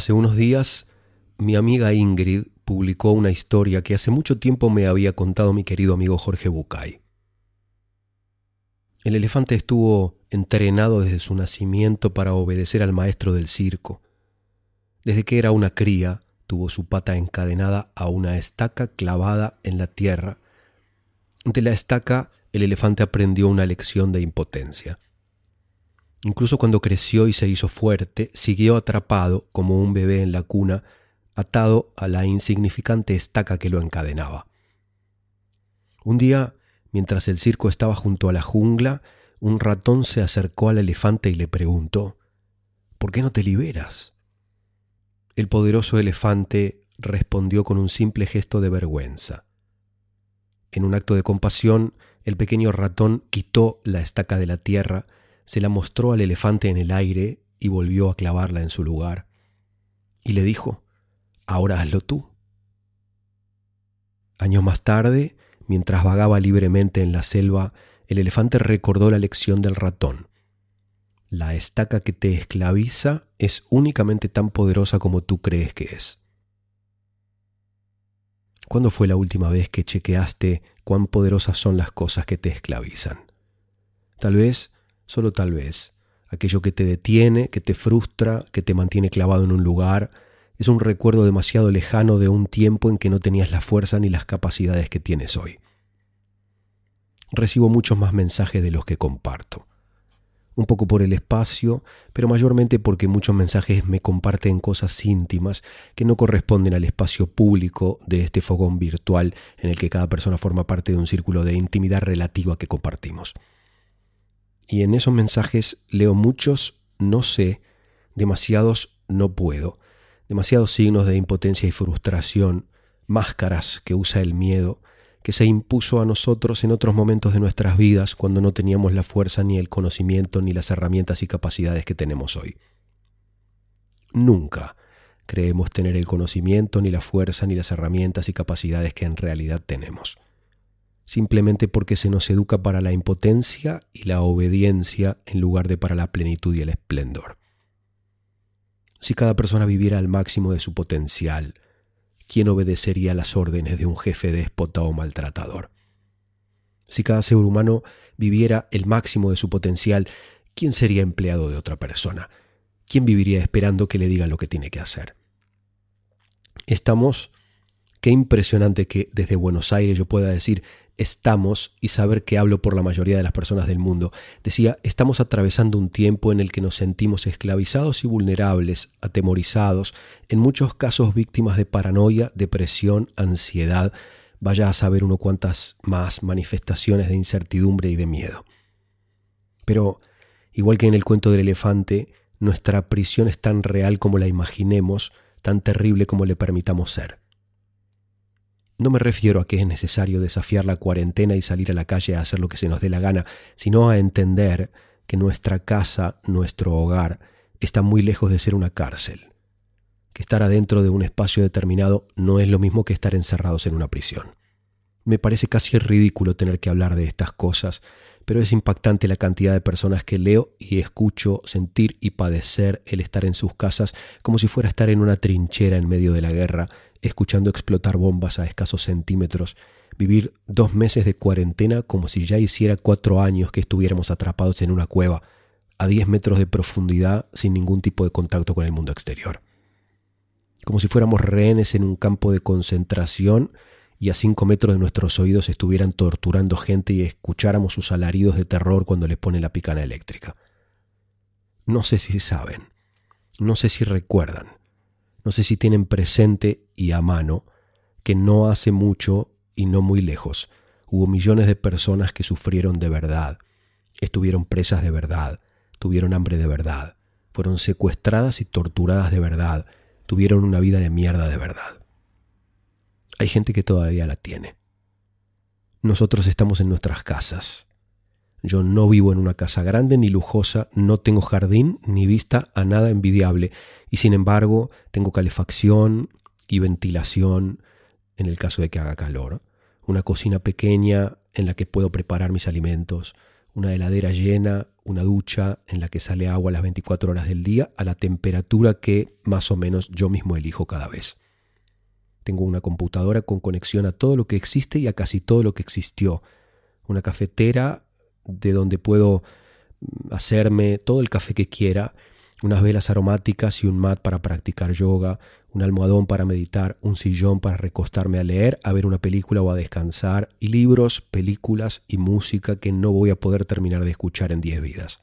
Hace unos días, mi amiga Ingrid publicó una historia que hace mucho tiempo me había contado mi querido amigo Jorge Bucay. El elefante estuvo entrenado desde su nacimiento para obedecer al maestro del circo. Desde que era una cría, tuvo su pata encadenada a una estaca clavada en la tierra. De la estaca, el elefante aprendió una lección de impotencia. Incluso cuando creció y se hizo fuerte, siguió atrapado como un bebé en la cuna, atado a la insignificante estaca que lo encadenaba. Un día, mientras el circo estaba junto a la jungla, un ratón se acercó al elefante y le preguntó, ¿Por qué no te liberas? El poderoso elefante respondió con un simple gesto de vergüenza. En un acto de compasión, el pequeño ratón quitó la estaca de la tierra, se la mostró al elefante en el aire y volvió a clavarla en su lugar. Y le dijo, ahora hazlo tú. Años más tarde, mientras vagaba libremente en la selva, el elefante recordó la lección del ratón. La estaca que te esclaviza es únicamente tan poderosa como tú crees que es. ¿Cuándo fue la última vez que chequeaste cuán poderosas son las cosas que te esclavizan? Tal vez solo tal vez, aquello que te detiene, que te frustra, que te mantiene clavado en un lugar, es un recuerdo demasiado lejano de un tiempo en que no tenías la fuerza ni las capacidades que tienes hoy. Recibo muchos más mensajes de los que comparto. Un poco por el espacio, pero mayormente porque muchos mensajes me comparten cosas íntimas que no corresponden al espacio público de este fogón virtual en el que cada persona forma parte de un círculo de intimidad relativa que compartimos y en esos mensajes leo muchos no sé, demasiados no puedo, demasiados signos de impotencia y frustración, máscaras que usa el miedo, que se impuso a nosotros en otros momentos de nuestras vidas cuando no teníamos la fuerza ni el conocimiento ni las herramientas y capacidades que tenemos hoy. Nunca creemos tener el conocimiento ni la fuerza ni las herramientas y capacidades que en realidad tenemos simplemente porque se nos educa para la impotencia y la obediencia en lugar de para la plenitud y el esplendor. Si cada persona viviera al máximo de su potencial, ¿quién obedecería las órdenes de un jefe déspota o maltratador? Si cada ser humano viviera el máximo de su potencial, ¿quién sería empleado de otra persona? ¿Quién viviría esperando que le digan lo que tiene que hacer? Estamos Qué impresionante que desde Buenos Aires yo pueda decir estamos, y saber que hablo por la mayoría de las personas del mundo, decía, estamos atravesando un tiempo en el que nos sentimos esclavizados y vulnerables, atemorizados, en muchos casos víctimas de paranoia, depresión, ansiedad, vaya a saber uno cuántas más manifestaciones de incertidumbre y de miedo. Pero, igual que en el cuento del elefante, nuestra prisión es tan real como la imaginemos, tan terrible como le permitamos ser. No me refiero a que es necesario desafiar la cuarentena y salir a la calle a hacer lo que se nos dé la gana, sino a entender que nuestra casa, nuestro hogar, está muy lejos de ser una cárcel. Que estar adentro de un espacio determinado no es lo mismo que estar encerrados en una prisión. Me parece casi ridículo tener que hablar de estas cosas, pero es impactante la cantidad de personas que leo y escucho sentir y padecer el estar en sus casas como si fuera estar en una trinchera en medio de la guerra escuchando explotar bombas a escasos centímetros, vivir dos meses de cuarentena como si ya hiciera cuatro años que estuviéramos atrapados en una cueva, a diez metros de profundidad sin ningún tipo de contacto con el mundo exterior. Como si fuéramos rehenes en un campo de concentración y a cinco metros de nuestros oídos estuvieran torturando gente y escucháramos sus alaridos de terror cuando les pone la picana eléctrica. No sé si saben, no sé si recuerdan, no sé si tienen presente y a mano que no hace mucho y no muy lejos hubo millones de personas que sufrieron de verdad, estuvieron presas de verdad, tuvieron hambre de verdad, fueron secuestradas y torturadas de verdad, tuvieron una vida de mierda de verdad. Hay gente que todavía la tiene. Nosotros estamos en nuestras casas, yo no vivo en una casa grande ni lujosa, no tengo jardín ni vista a nada envidiable, y sin embargo tengo calefacción y ventilación en el caso de que haga calor, una cocina pequeña en la que puedo preparar mis alimentos, una heladera llena, una ducha en la que sale agua las 24 horas del día a la temperatura que más o menos yo mismo elijo cada vez. Tengo una computadora con conexión a todo lo que existe y a casi todo lo que existió. Una cafetera de donde puedo mm, hacerme todo el café que quiera, unas velas aromáticas y un mat para practicar yoga, un almohadón para meditar, un sillón para recostarme a leer, a ver una película o a descansar, y libros, películas y música que no voy a poder terminar de escuchar en 10 vidas.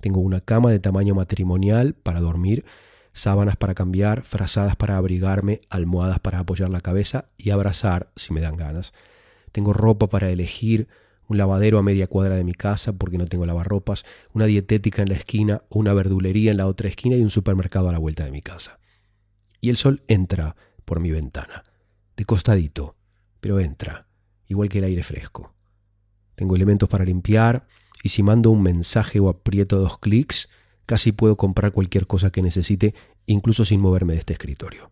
Tengo una cama de tamaño matrimonial para dormir, sábanas para cambiar, frazadas para abrigarme, almohadas para apoyar la cabeza y abrazar si me dan ganas. Tengo ropa para elegir, un lavadero a media cuadra de mi casa porque no tengo lavarropas, una dietética en la esquina, una verdulería en la otra esquina y un supermercado a la vuelta de mi casa. Y el sol entra por mi ventana, de costadito, pero entra, igual que el aire fresco. Tengo elementos para limpiar y si mando un mensaje o aprieto dos clics, casi puedo comprar cualquier cosa que necesite, incluso sin moverme de este escritorio.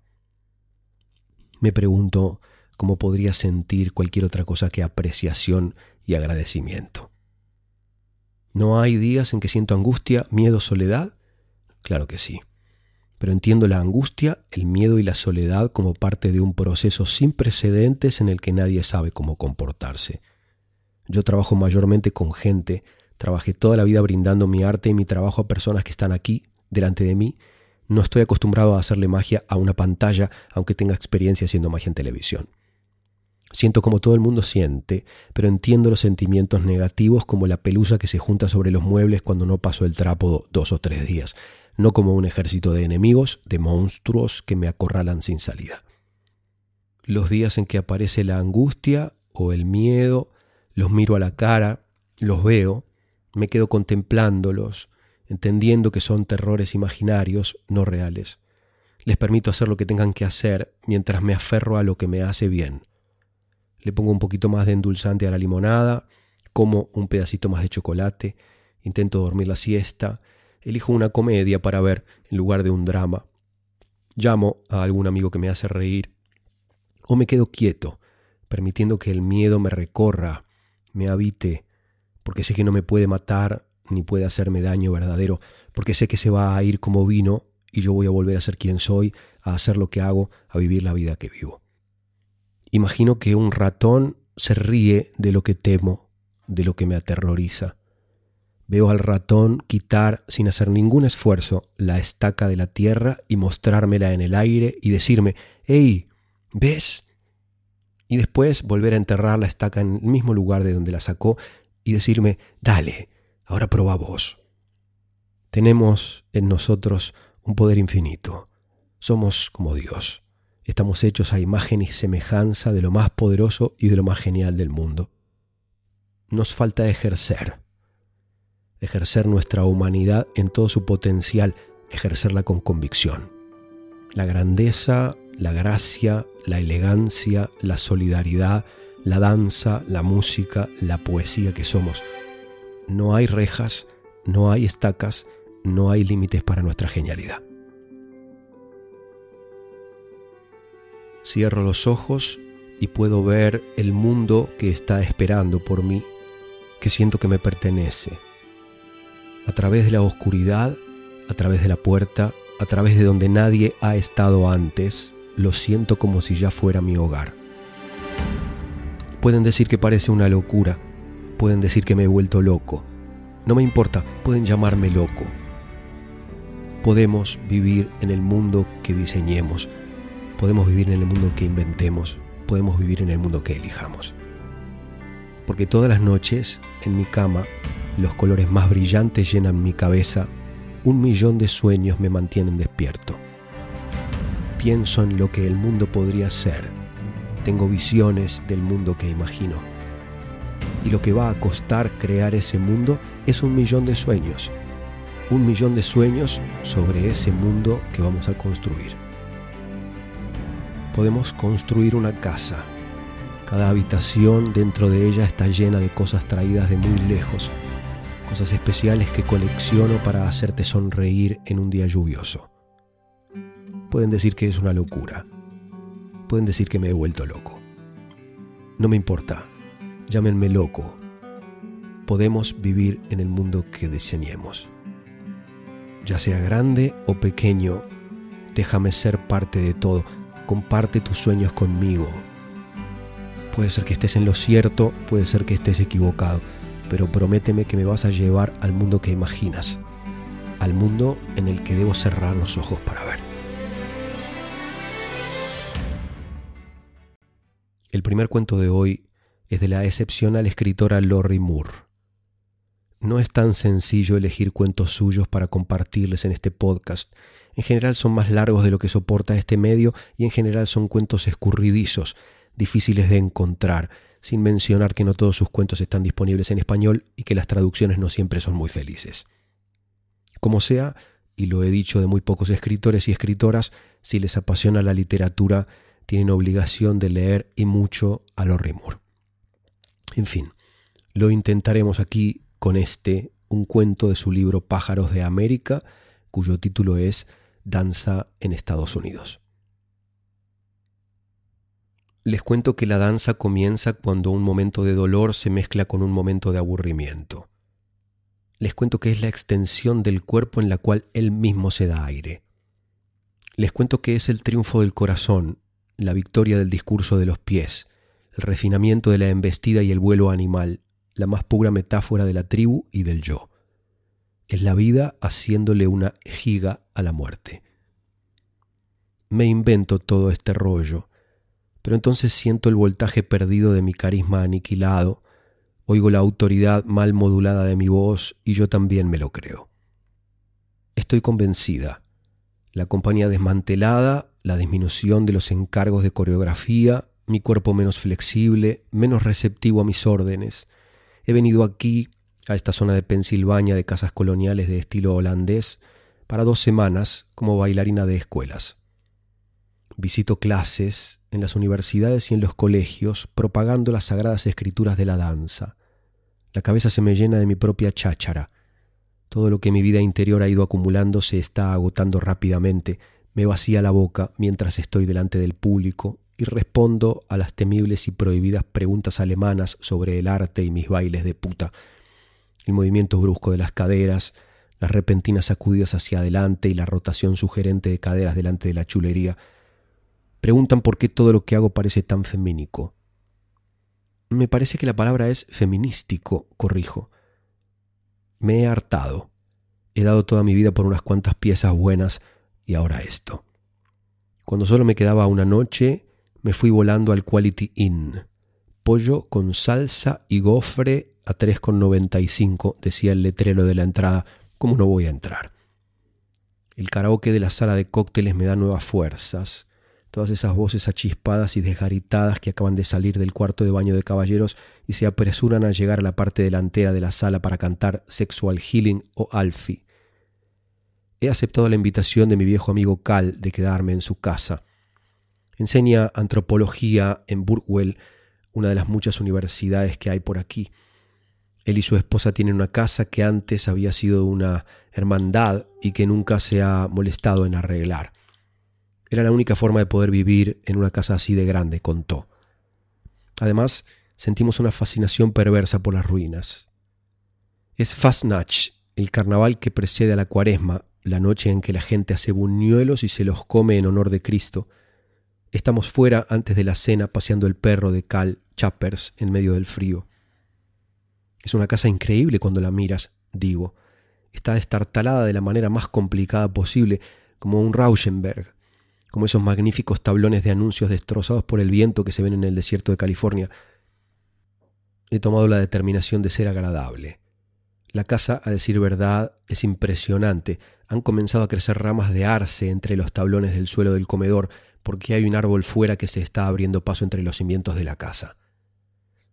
Me pregunto cómo podría sentir cualquier otra cosa que apreciación agradecimiento. ¿No hay días en que siento angustia, miedo, soledad? Claro que sí. Pero entiendo la angustia, el miedo y la soledad como parte de un proceso sin precedentes en el que nadie sabe cómo comportarse. Yo trabajo mayormente con gente, trabajé toda la vida brindando mi arte y mi trabajo a personas que están aquí, delante de mí. No estoy acostumbrado a hacerle magia a una pantalla, aunque tenga experiencia haciendo magia en televisión. Siento como todo el mundo siente, pero entiendo los sentimientos negativos como la pelusa que se junta sobre los muebles cuando no paso el trapo dos o tres días, no como un ejército de enemigos, de monstruos que me acorralan sin salida. Los días en que aparece la angustia o el miedo, los miro a la cara, los veo, me quedo contemplándolos, entendiendo que son terrores imaginarios, no reales. Les permito hacer lo que tengan que hacer mientras me aferro a lo que me hace bien le pongo un poquito más de endulzante a la limonada, como un pedacito más de chocolate, intento dormir la siesta, elijo una comedia para ver en lugar de un drama, llamo a algún amigo que me hace reír, o me quedo quieto, permitiendo que el miedo me recorra, me habite, porque sé que no me puede matar ni puede hacerme daño verdadero, porque sé que se va a ir como vino y yo voy a volver a ser quien soy, a hacer lo que hago, a vivir la vida que vivo. Imagino que un ratón se ríe de lo que temo, de lo que me aterroriza. Veo al ratón quitar, sin hacer ningún esfuerzo, la estaca de la tierra y mostrármela en el aire y decirme, ¡Ey! ¿Ves? Y después volver a enterrar la estaca en el mismo lugar de donde la sacó y decirme, dale, ahora proba vos. Tenemos en nosotros un poder infinito. Somos como Dios. Estamos hechos a imagen y semejanza de lo más poderoso y de lo más genial del mundo. Nos falta ejercer, ejercer nuestra humanidad en todo su potencial, ejercerla con convicción. La grandeza, la gracia, la elegancia, la solidaridad, la danza, la música, la poesía que somos. No hay rejas, no hay estacas, no hay límites para nuestra genialidad. Cierro los ojos y puedo ver el mundo que está esperando por mí, que siento que me pertenece. A través de la oscuridad, a través de la puerta, a través de donde nadie ha estado antes, lo siento como si ya fuera mi hogar. Pueden decir que parece una locura, pueden decir que me he vuelto loco. No me importa, pueden llamarme loco. Podemos vivir en el mundo que diseñemos, Podemos vivir en el mundo que inventemos, podemos vivir en el mundo que elijamos. Porque todas las noches, en mi cama, los colores más brillantes llenan mi cabeza, un millón de sueños me mantienen despierto. Pienso en lo que el mundo podría ser, tengo visiones del mundo que imagino. Y lo que va a costar crear ese mundo es un millón de sueños, un millón de sueños sobre ese mundo que vamos a construir podemos construir una casa. Cada habitación dentro de ella está llena de cosas traídas de muy lejos, cosas especiales que colecciono para hacerte sonreír en un día lluvioso. Pueden decir que es una locura. Pueden decir que me he vuelto loco. No me importa. Llámenme loco. podemos vivir en el mundo que diseñemos. Ya sea grande o pequeño, déjame ser parte de todo, comparte tus sueños conmigo. Puede ser que estés en lo cierto, puede ser que estés equivocado, pero prométeme que me vas a llevar al mundo que imaginas, al mundo en el que debo cerrar los ojos para ver. El primer cuento de hoy es de la excepcional escritora Lori Moore. No es tan sencillo elegir cuentos suyos para compartirles en este podcast. En general son más largos de lo que soporta este medio y en general son cuentos escurridizos, difíciles de encontrar, sin mencionar que no todos sus cuentos están disponibles en español y que las traducciones no siempre son muy felices. Como sea, y lo he dicho de muy pocos escritores y escritoras, si les apasiona la literatura, tienen obligación de leer y mucho a Moore. En fin, lo intentaremos aquí con este, un cuento de su libro Pájaros de América, cuyo título es Danza en Estados Unidos. Les cuento que la danza comienza cuando un momento de dolor se mezcla con un momento de aburrimiento. Les cuento que es la extensión del cuerpo en la cual él mismo se da aire. Les cuento que es el triunfo del corazón, la victoria del discurso de los pies, el refinamiento de la embestida y el vuelo animal, la más pura metáfora de la tribu y del yo. Es la vida haciéndole una giga a la muerte. Me invento todo este rollo, pero entonces siento el voltaje perdido de mi carisma aniquilado, oigo la autoridad mal modulada de mi voz y yo también me lo creo. Estoy convencida. La compañía desmantelada, la disminución de los encargos de coreografía, mi cuerpo menos flexible, menos receptivo a mis órdenes. He venido aquí, a esta zona de Pensilvania de casas coloniales de estilo holandés, para dos semanas como bailarina de escuelas. Visito clases en las universidades y en los colegios propagando las sagradas escrituras de la danza. La cabeza se me llena de mi propia cháchara. Todo lo que mi vida interior ha ido acumulando se está agotando rápidamente. Me vacía la boca mientras estoy delante del público y respondo a las temibles y prohibidas preguntas alemanas sobre el arte y mis bailes de puta. El movimiento brusco de las caderas, las repentinas sacudidas hacia adelante y la rotación sugerente de caderas delante de la chulería Preguntan por qué todo lo que hago parece tan femínico. Me parece que la palabra es feminístico, corrijo. Me he hartado. He dado toda mi vida por unas cuantas piezas buenas y ahora esto. Cuando solo me quedaba una noche, me fui volando al Quality Inn. Pollo con salsa y gofre a 3,95, decía el letrero de la entrada. ¿Cómo no voy a entrar? El karaoke de la sala de cócteles me da nuevas fuerzas todas esas voces achispadas y desgaritadas que acaban de salir del cuarto de baño de caballeros y se apresuran a llegar a la parte delantera de la sala para cantar Sexual Healing o Alfie. He aceptado la invitación de mi viejo amigo Cal de quedarme en su casa. Enseña antropología en Burwell, una de las muchas universidades que hay por aquí. Él y su esposa tienen una casa que antes había sido una hermandad y que nunca se ha molestado en arreglar. Era la única forma de poder vivir en una casa así de grande, contó. Además, sentimos una fascinación perversa por las ruinas. Es Fastnach, el carnaval que precede a la cuaresma, la noche en que la gente hace buñuelos y se los come en honor de Cristo. Estamos fuera antes de la cena paseando el perro de Cal Chappers en medio del frío. Es una casa increíble cuando la miras, digo. Está destartalada de la manera más complicada posible, como un Rauschenberg como esos magníficos tablones de anuncios destrozados por el viento que se ven en el desierto de California. He tomado la determinación de ser agradable. La casa, a decir verdad, es impresionante. Han comenzado a crecer ramas de arce entre los tablones del suelo del comedor, porque hay un árbol fuera que se está abriendo paso entre los cimientos de la casa.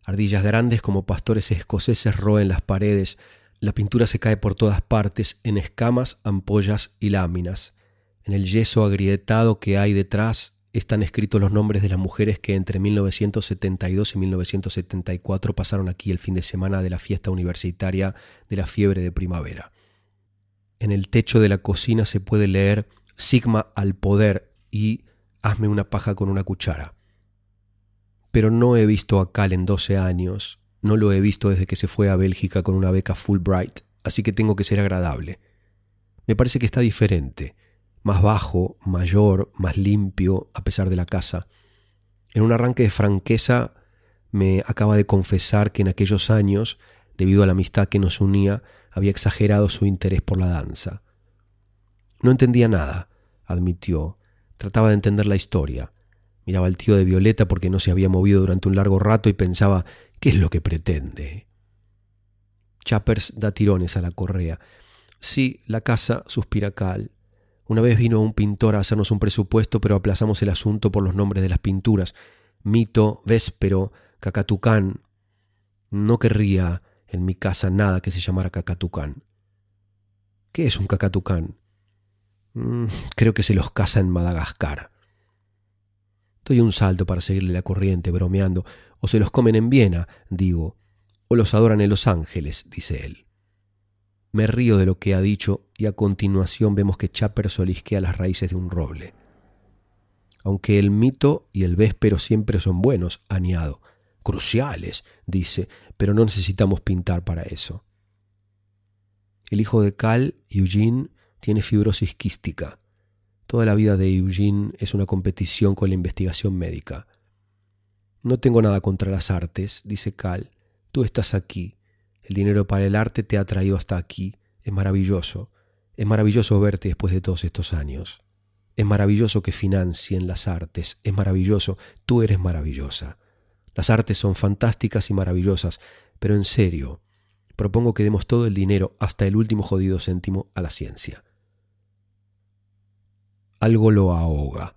Ardillas grandes como pastores escoceses roen las paredes, la pintura se cae por todas partes en escamas, ampollas y láminas. En el yeso agrietado que hay detrás están escritos los nombres de las mujeres que entre 1972 y 1974 pasaron aquí el fin de semana de la fiesta universitaria de la fiebre de primavera. En el techo de la cocina se puede leer Sigma al poder y hazme una paja con una cuchara. Pero no he visto a Cal en 12 años, No lo he visto desde que se fue a Bélgica con una beca Fulbright, así que tengo que ser agradable. Me parece que está diferente, más bajo, mayor, más limpio, a pesar de la casa. En un arranque de franqueza me acaba de confesar que en aquellos años, debido a la amistad que nos unía, había exagerado su interés por la danza. No entendía nada, admitió. Trataba de entender la historia. Miraba al tío de Violeta porque no se había movido durante un largo rato y pensaba, ¿qué es lo que pretende? Chappers da tirones a la correa. Sí, la casa, suspira Cal. Una vez vino un pintor a hacernos un presupuesto, pero aplazamos el asunto por los nombres de las pinturas. Mito, Véspero, Cacatucán. No querría en mi casa nada que se llamara Cacatucán. ¿Qué es un Cacatucán? Mm, creo que se los caza en Madagascar. Doy un salto para seguirle la corriente, bromeando. O se los comen en Viena, digo. O los adoran en Los Ángeles, dice él. Me río de lo que ha dicho y a continuación vemos que Chapper solisquea las raíces de un roble. Aunque el mito y el véspero siempre son buenos, añado. Cruciales, dice, pero no necesitamos pintar para eso. El hijo de Cal, Eugene, tiene fibrosis quística. Toda la vida de Eugene es una competición con la investigación médica. No tengo nada contra las artes, dice Cal. Tú estás aquí. El dinero para el arte te ha traído hasta aquí. Es maravilloso. Es maravilloso verte después de todos estos años. Es maravilloso que financien las artes. Es maravilloso. Tú eres maravillosa. Las artes son fantásticas y maravillosas, pero en serio, propongo que demos todo el dinero, hasta el último jodido céntimo, a la ciencia algo lo ahoga.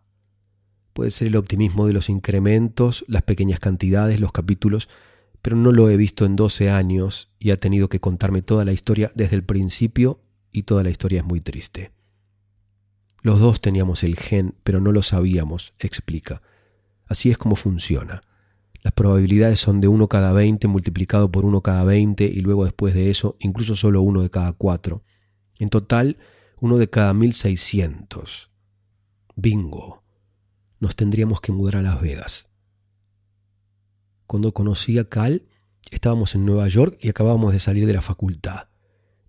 Puede ser el optimismo de los incrementos, las pequeñas cantidades, los capítulos, pero no lo he visto en 12 años y ha tenido que contarme toda la historia desde el principio y toda la historia es muy triste. Los dos teníamos el gen, pero no lo sabíamos, explica. Así es como funciona. Las probabilidades son de 1 cada 20 multiplicado por 1 cada 20 y luego después de eso incluso solo uno de cada 4. En total, uno de cada 1600. Bingo. Nos tendríamos que mudar a Las Vegas. Cuando conocí a Cal, estábamos en Nueva York y acabábamos de salir de la facultad.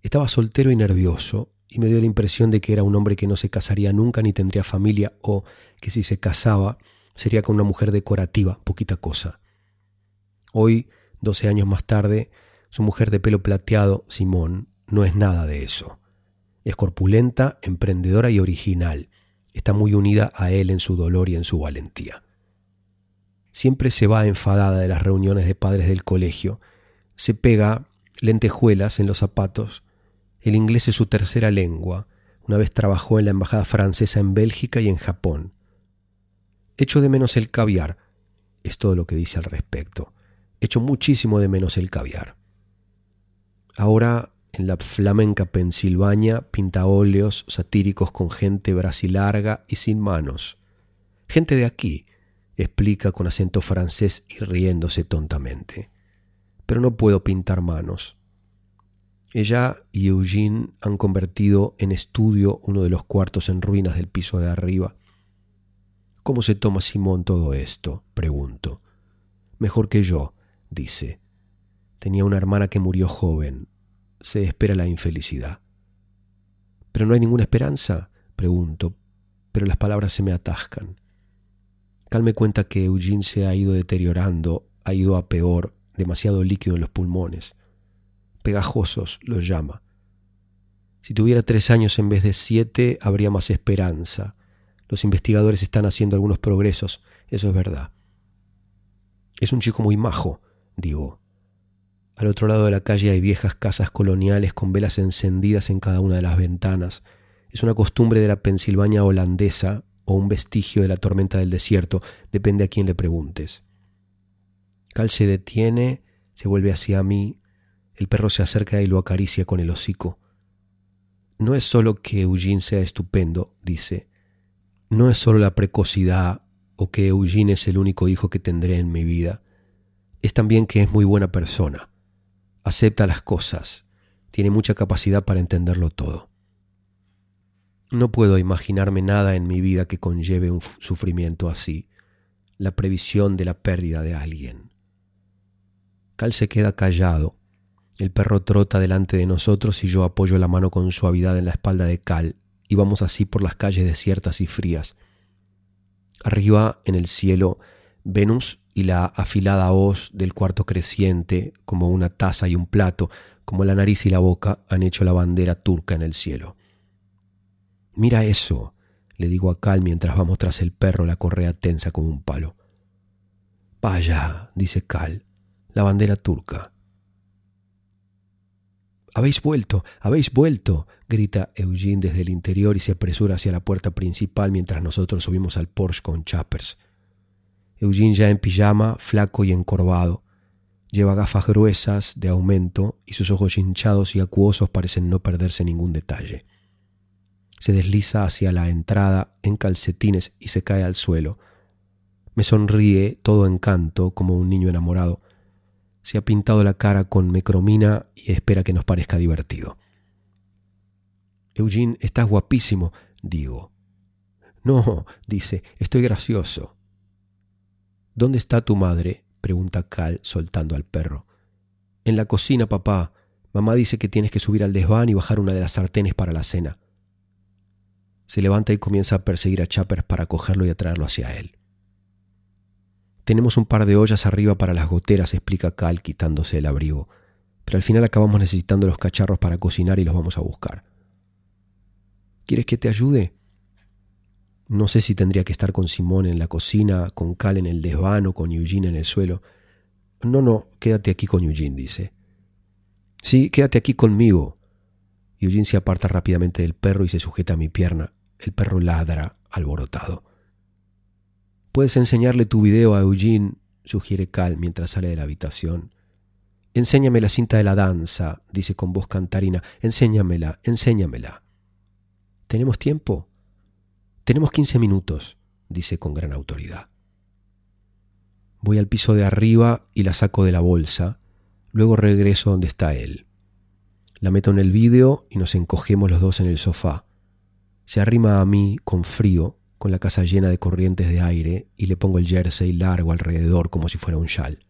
Estaba soltero y nervioso, y me dio la impresión de que era un hombre que no se casaría nunca ni tendría familia, o que si se casaba sería con una mujer decorativa, poquita cosa. Hoy, doce años más tarde, su mujer de pelo plateado, Simón, no es nada de eso. Es corpulenta, emprendedora y original, está muy unida a él en su dolor y en su valentía. Siempre se va enfadada de las reuniones de padres del colegio, se pega lentejuelas en los zapatos, el inglés es su tercera lengua, una vez trabajó en la embajada francesa en Bélgica y en Japón. Echo de menos el caviar, es todo lo que dice al respecto. Echo muchísimo de menos el caviar. Ahora en la flamenca Pensilvania pinta óleos satíricos con gente brasilarga y sin manos. Gente de aquí, explica con acento francés y riéndose tontamente. Pero no puedo pintar manos. Ella y Eugene han convertido en estudio uno de los cuartos en ruinas del piso de arriba. ¿Cómo se toma Simón todo esto? pregunto. Mejor que yo, dice. Tenía una hermana que murió joven, se espera la infelicidad. ¿Pero no hay ninguna esperanza? Pregunto, pero las palabras se me atascan. Calme cuenta que Eugene se ha ido deteriorando, ha ido a peor, demasiado líquido en los pulmones. Pegajosos los llama. Si tuviera tres años en vez de siete, habría más esperanza. Los investigadores están haciendo algunos progresos, eso es verdad. Es un chico muy majo, digo. Al otro lado de la calle hay viejas casas coloniales con velas encendidas en cada una de las ventanas. Es una costumbre de la Pensilvania holandesa o un vestigio de la tormenta del desierto, depende a quién le preguntes. Cal se detiene, se vuelve hacia mí, el perro se acerca y lo acaricia con el hocico. No es solo que Eugene sea estupendo, dice. No es solo la precocidad o que Eugene es el único hijo que tendré en mi vida. Es también que es muy buena persona acepta las cosas, tiene mucha capacidad para entenderlo todo. No puedo imaginarme nada en mi vida que conlleve un sufrimiento así, la previsión de la pérdida de alguien. Cal se queda callado. El perro trota delante de nosotros y yo apoyo la mano con suavidad en la espalda de Cal y vamos así por las calles desiertas y frías. Arriba, en el cielo, Venus y la afilada hoz del cuarto creciente, como una taza y un plato, como la nariz y la boca, han hecho la bandera turca en el cielo. Mira eso, le digo a Cal mientras vamos tras el perro, la correa tensa como un palo. Vaya, dice Cal, la bandera turca. Habéis vuelto, habéis vuelto, grita Eugene desde el interior y se apresura hacia la puerta principal mientras nosotros subimos al Porsche con Chappers. Eugene ya en pijama, flaco y encorvado. Lleva gafas gruesas de aumento y sus ojos hinchados y acuosos parecen no perderse ningún detalle. Se desliza hacia la entrada en calcetines y se cae al suelo. Me sonríe todo encanto como un niño enamorado. Se ha pintado la cara con mecromina y espera que nos parezca divertido. Eugene, estás guapísimo, digo. No, dice, estoy gracioso. ¿Dónde está tu madre? pregunta Cal soltando al perro. En la cocina, papá. Mamá dice que tienes que subir al desván y bajar una de las sartenes para la cena. Se levanta y comienza a perseguir a Chappers para cogerlo y atraerlo hacia él. Tenemos un par de ollas arriba para las goteras, explica Cal quitándose el abrigo, pero al final acabamos necesitando los cacharros para cocinar y los vamos a buscar. ¿Quieres que te ayude? No sé si tendría que estar con Simón en la cocina, con Cal en el desván o con Eugene en el suelo. No, no, quédate aquí con Eugene, dice. Sí, quédate aquí conmigo. Eugene se aparta rápidamente del perro y se sujeta a mi pierna. El perro ladra, alborotado. Puedes enseñarle tu video a Eugene, sugiere Cal mientras sale de la habitación. Enséñame la cinta de la danza, dice con voz cantarina. Enséñamela, enséñamela. ¿Tenemos tiempo? Tenemos 15 minutos, dice con gran autoridad. Voy al piso de arriba y la saco de la bolsa, luego regreso donde está él. La meto en el vídeo y nos encogemos los dos en el sofá. Se arrima a mí con frío, con la casa llena de corrientes de aire, y le pongo el jersey largo alrededor como si fuera un chal.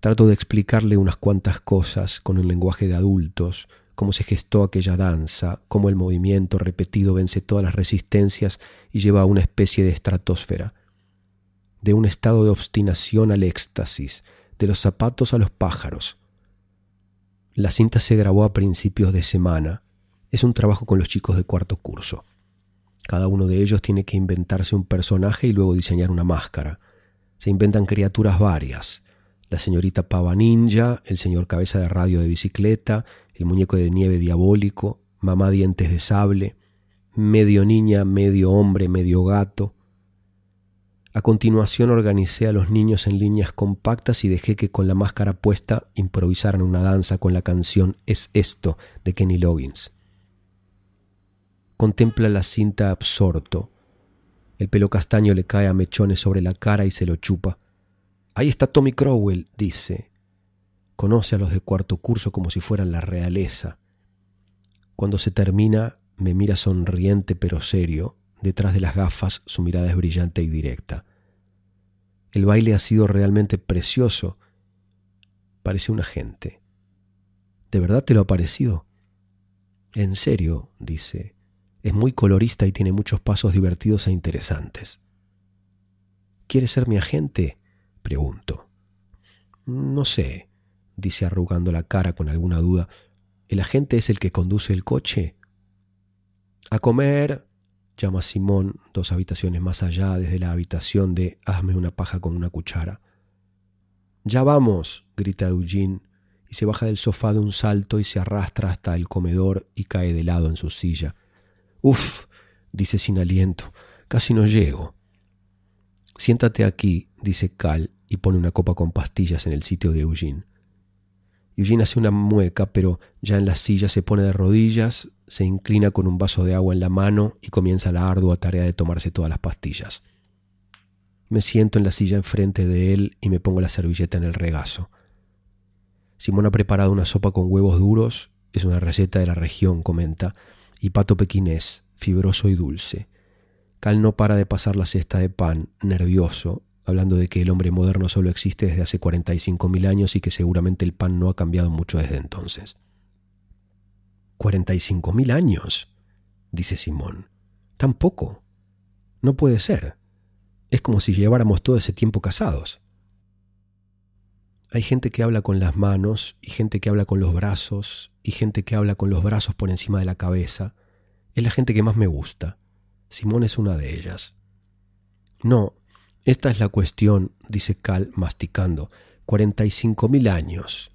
Trato de explicarle unas cuantas cosas con el lenguaje de adultos, cómo se gestó aquella danza, cómo el movimiento repetido vence todas las resistencias y lleva a una especie de estratosfera. De un estado de obstinación al éxtasis, de los zapatos a los pájaros. La cinta se grabó a principios de semana. Es un trabajo con los chicos de cuarto curso. Cada uno de ellos tiene que inventarse un personaje y luego diseñar una máscara. Se inventan criaturas varias. La señorita Pava Ninja, el señor Cabeza de Radio de Bicicleta, el muñeco de nieve diabólico, mamá dientes de sable, medio niña, medio hombre, medio gato. A continuación organicé a los niños en líneas compactas y dejé que con la máscara puesta improvisaran una danza con la canción Es esto de Kenny Loggins. Contempla la cinta absorto. El pelo castaño le cae a mechones sobre la cara y se lo chupa. Ahí está Tommy Crowell, dice. Conoce a los de cuarto curso como si fueran la realeza. Cuando se termina, me mira sonriente pero serio. Detrás de las gafas su mirada es brillante y directa. El baile ha sido realmente precioso. Parece un agente. ¿De verdad te lo ha parecido? En serio, dice. Es muy colorista y tiene muchos pasos divertidos e interesantes. ¿Quieres ser mi agente? Pregunto. No sé dice arrugando la cara con alguna duda. ¿El agente es el que conduce el coche? A comer, llama Simón dos habitaciones más allá desde la habitación de Hazme una paja con una cuchara. Ya vamos, grita Eugene, y se baja del sofá de un salto y se arrastra hasta el comedor y cae de lado en su silla. Uf, dice sin aliento, casi no llego. Siéntate aquí, dice Cal, y pone una copa con pastillas en el sitio de Eugene. Eugene hace una mueca, pero ya en la silla se pone de rodillas, se inclina con un vaso de agua en la mano y comienza la ardua tarea de tomarse todas las pastillas. Me siento en la silla enfrente de él y me pongo la servilleta en el regazo. Simón ha preparado una sopa con huevos duros, es una receta de la región, comenta, y pato pequinés, fibroso y dulce. Cal no para de pasar la cesta de pan, nervioso, hablando de que el hombre moderno solo existe desde hace 45.000 años y que seguramente el pan no ha cambiado mucho desde entonces. ¿45.000 años? dice Simón. Tampoco. No puede ser. Es como si lleváramos todo ese tiempo casados. Hay gente que habla con las manos y gente que habla con los brazos y gente que habla con los brazos por encima de la cabeza. Es la gente que más me gusta. Simón es una de ellas. No, esta es la cuestión, dice Cal masticando. 45.000 años.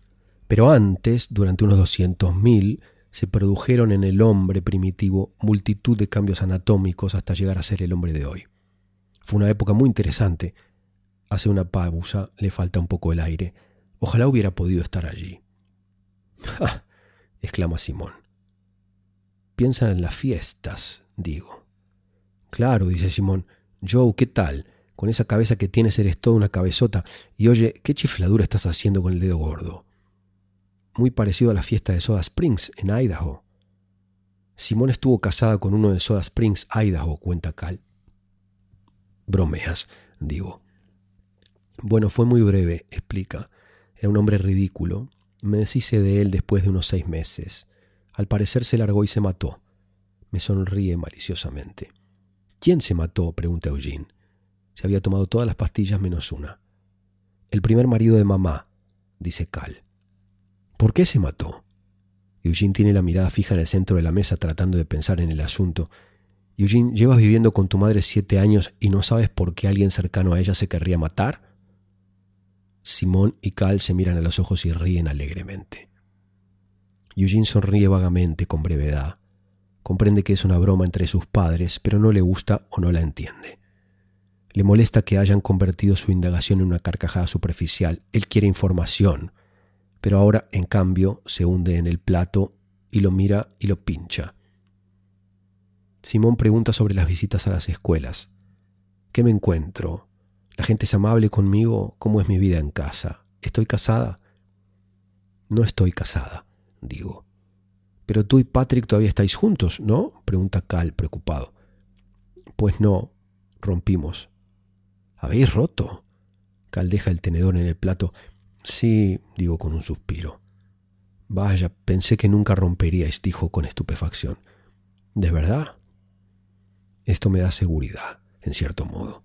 Pero antes, durante unos 200.000, se produjeron en el hombre primitivo multitud de cambios anatómicos hasta llegar a ser el hombre de hoy. Fue una época muy interesante. Hace una pausa, le falta un poco el aire. Ojalá hubiera podido estar allí. ¡Ja! exclama Simón. Piensa en las fiestas, digo. Claro, dice Simón. Joe, ¿qué tal? Con esa cabeza que tienes eres toda una cabezota. Y oye, ¿qué chifladura estás haciendo con el dedo gordo? Muy parecido a la fiesta de Soda Springs en Idaho. Simón estuvo casada con uno de Soda Springs, Idaho, cuenta Cal. Bromeas, digo. Bueno, fue muy breve, explica. Era un hombre ridículo. Me deshice de él después de unos seis meses. Al parecer se largó y se mató. Me sonríe maliciosamente. ¿Quién se mató? pregunta Eugene. Se había tomado todas las pastillas menos una. El primer marido de mamá, dice Cal. ¿Por qué se mató? Eugene tiene la mirada fija en el centro de la mesa tratando de pensar en el asunto. Eugene, llevas viviendo con tu madre siete años y no sabes por qué alguien cercano a ella se querría matar? Simón y Cal se miran a los ojos y ríen alegremente. Eugene sonríe vagamente, con brevedad. Comprende que es una broma entre sus padres, pero no le gusta o no la entiende. Le molesta que hayan convertido su indagación en una carcajada superficial. Él quiere información, pero ahora, en cambio, se hunde en el plato y lo mira y lo pincha. Simón pregunta sobre las visitas a las escuelas. ¿Qué me encuentro? ¿La gente es amable conmigo? ¿Cómo es mi vida en casa? ¿Estoy casada? No estoy casada, digo. Pero tú y Patrick todavía estáis juntos, ¿no? pregunta Cal, preocupado. Pues no, rompimos. ¿Habéis roto? Cal deja el tenedor en el plato. Sí, digo con un suspiro. Vaya, pensé que nunca romperíais, dijo con estupefacción. ¿De verdad? Esto me da seguridad, en cierto modo.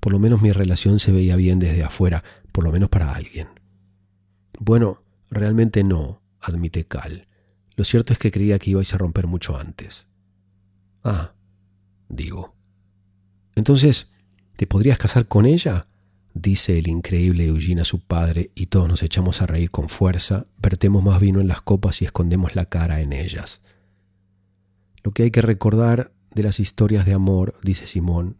Por lo menos mi relación se veía bien desde afuera, por lo menos para alguien. Bueno, realmente no, admite Cal. Lo cierto es que creía que ibais a romper mucho antes. Ah, digo. Entonces, ¿Te podrías casar con ella? dice el increíble Eugene a su padre, y todos nos echamos a reír con fuerza, vertemos más vino en las copas y escondemos la cara en ellas. Lo que hay que recordar de las historias de amor, dice Simón,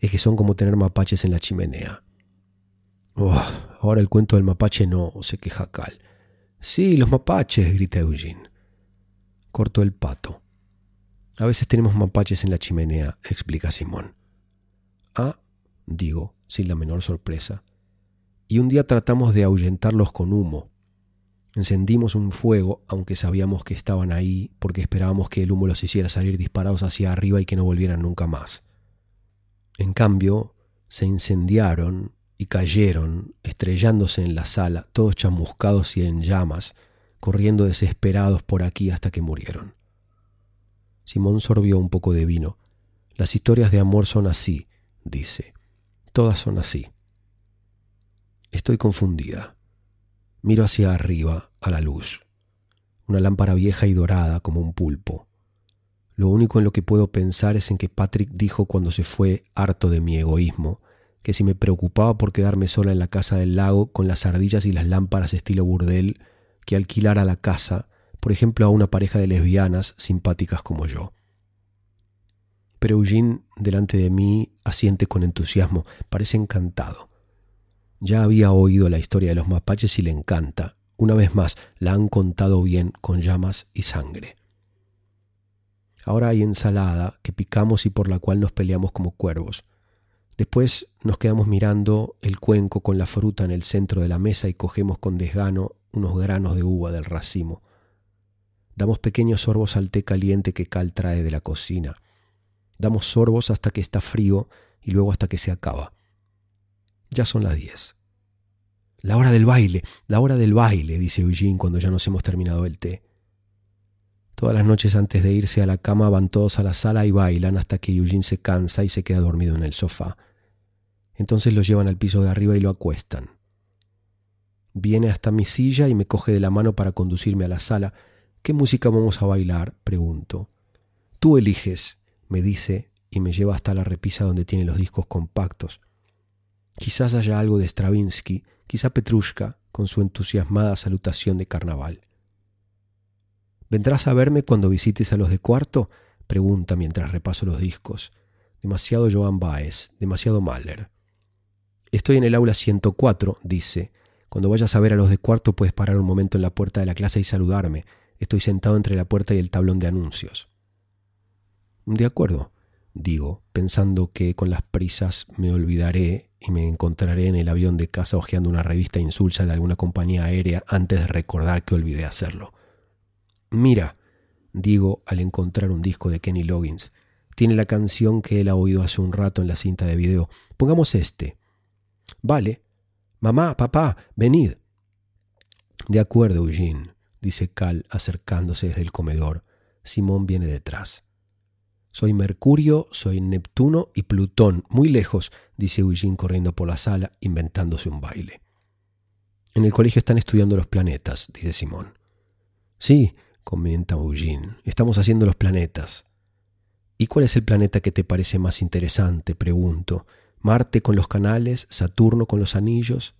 es que son como tener mapaches en la chimenea. Oh, ahora el cuento del mapache no, se queja Cal. Sí, los mapaches, grita Eugene. Corto el pato. A veces tenemos mapaches en la chimenea, explica Simón. Ah, digo, sin la menor sorpresa. Y un día tratamos de ahuyentarlos con humo. Encendimos un fuego, aunque sabíamos que estaban ahí, porque esperábamos que el humo los hiciera salir disparados hacia arriba y que no volvieran nunca más. En cambio, se incendiaron y cayeron, estrellándose en la sala, todos chamuscados y en llamas, corriendo desesperados por aquí hasta que murieron. Simón sorbió un poco de vino. Las historias de amor son así, dice. Todas son así. Estoy confundida. Miro hacia arriba, a la luz. Una lámpara vieja y dorada como un pulpo. Lo único en lo que puedo pensar es en que Patrick dijo cuando se fue, harto de mi egoísmo, que si me preocupaba por quedarme sola en la casa del lago con las ardillas y las lámparas estilo burdel, que alquilara la casa, por ejemplo, a una pareja de lesbianas simpáticas como yo. Pero Eugene, delante de mí, asiente con entusiasmo, parece encantado. Ya había oído la historia de los mapaches y le encanta. Una vez más, la han contado bien con llamas y sangre. Ahora hay ensalada que picamos y por la cual nos peleamos como cuervos. Después nos quedamos mirando el cuenco con la fruta en el centro de la mesa y cogemos con desgano unos granos de uva del racimo. Damos pequeños sorbos al té caliente que Cal trae de la cocina. Damos sorbos hasta que está frío y luego hasta que se acaba. Ya son las diez. La hora del baile, la hora del baile, dice Eugene cuando ya nos hemos terminado el té. Todas las noches antes de irse a la cama van todos a la sala y bailan hasta que Eugene se cansa y se queda dormido en el sofá. Entonces lo llevan al piso de arriba y lo acuestan. Viene hasta mi silla y me coge de la mano para conducirme a la sala. ¿Qué música vamos a bailar? pregunto. Tú eliges, me dice, y me lleva hasta la repisa donde tiene los discos compactos. Quizás haya algo de Stravinsky, quizá Petrushka, con su entusiasmada salutación de carnaval. ¿Vendrás a verme cuando visites a los de cuarto? pregunta mientras repaso los discos. Demasiado Joan Baez, demasiado Mahler. Estoy en el aula 104, dice. Cuando vayas a ver a los de cuarto puedes parar un momento en la puerta de la clase y saludarme. Estoy sentado entre la puerta y el tablón de anuncios. De acuerdo, digo, pensando que con las prisas me olvidaré y me encontraré en el avión de casa hojeando una revista insulsa de alguna compañía aérea antes de recordar que olvidé hacerlo. Mira, digo al encontrar un disco de Kenny Loggins, tiene la canción que él ha oído hace un rato en la cinta de video. Pongamos este. Vale. Mamá, papá, venid. De acuerdo, Eugene, dice Cal acercándose desde el comedor. Simón viene detrás. Soy Mercurio, soy Neptuno y Plutón, muy lejos, dice Eugene corriendo por la sala, inventándose un baile. En el colegio están estudiando los planetas, dice Simón. Sí, comenta Eugene, estamos haciendo los planetas. ¿Y cuál es el planeta que te parece más interesante? pregunto. Marte con los canales, Saturno con los anillos.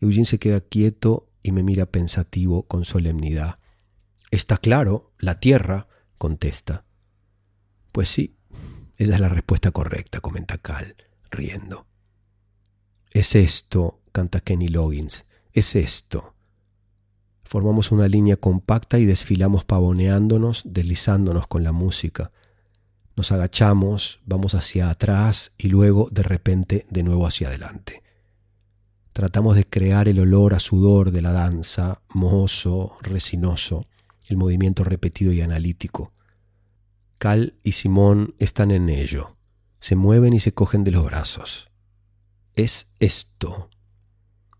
Eugene se queda quieto y me mira pensativo con solemnidad. Está claro, la Tierra, contesta. Pues sí, esa es la respuesta correcta, comenta Cal, riendo. Es esto, canta Kenny Loggins, es esto. Formamos una línea compacta y desfilamos pavoneándonos, deslizándonos con la música. Nos agachamos, vamos hacia atrás y luego de repente de nuevo hacia adelante. Tratamos de crear el olor a sudor de la danza, mohoso, resinoso, el movimiento repetido y analítico. Cal y Simón están en ello. Se mueven y se cogen de los brazos. Es esto.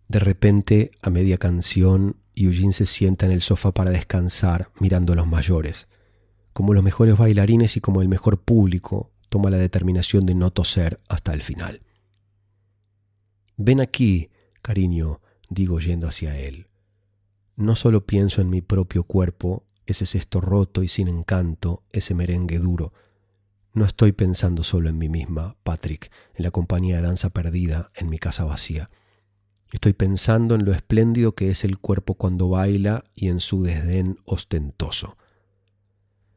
De repente, a media canción, Eugene se sienta en el sofá para descansar, mirando a los mayores como los mejores bailarines y como el mejor público, toma la determinación de no toser hasta el final. Ven aquí, cariño, digo yendo hacia él. No solo pienso en mi propio cuerpo, ese cesto roto y sin encanto, ese merengue duro. No estoy pensando solo en mí misma, Patrick, en la compañía de danza perdida, en mi casa vacía. Estoy pensando en lo espléndido que es el cuerpo cuando baila y en su desdén ostentoso.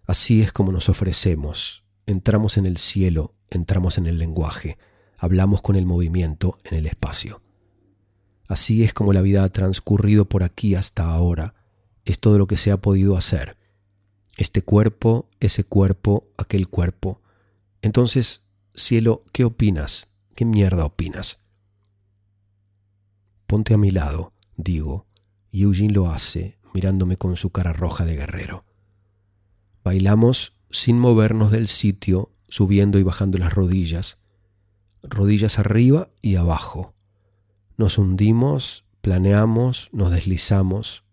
Así es como nos ofrecemos. Entramos en el cielo, entramos en el lenguaje, hablamos con el movimiento en el espacio. Así es como la vida ha transcurrido por aquí hasta ahora. Es todo lo que se ha podido hacer. Este cuerpo, ese cuerpo, aquel cuerpo. Entonces, cielo, ¿qué opinas? ¿Qué mierda opinas? Ponte a mi lado, digo, y Eugene lo hace, mirándome con su cara roja de guerrero. Bailamos sin movernos del sitio, subiendo y bajando las rodillas, rodillas arriba y abajo. Nos hundimos, planeamos, nos deslizamos,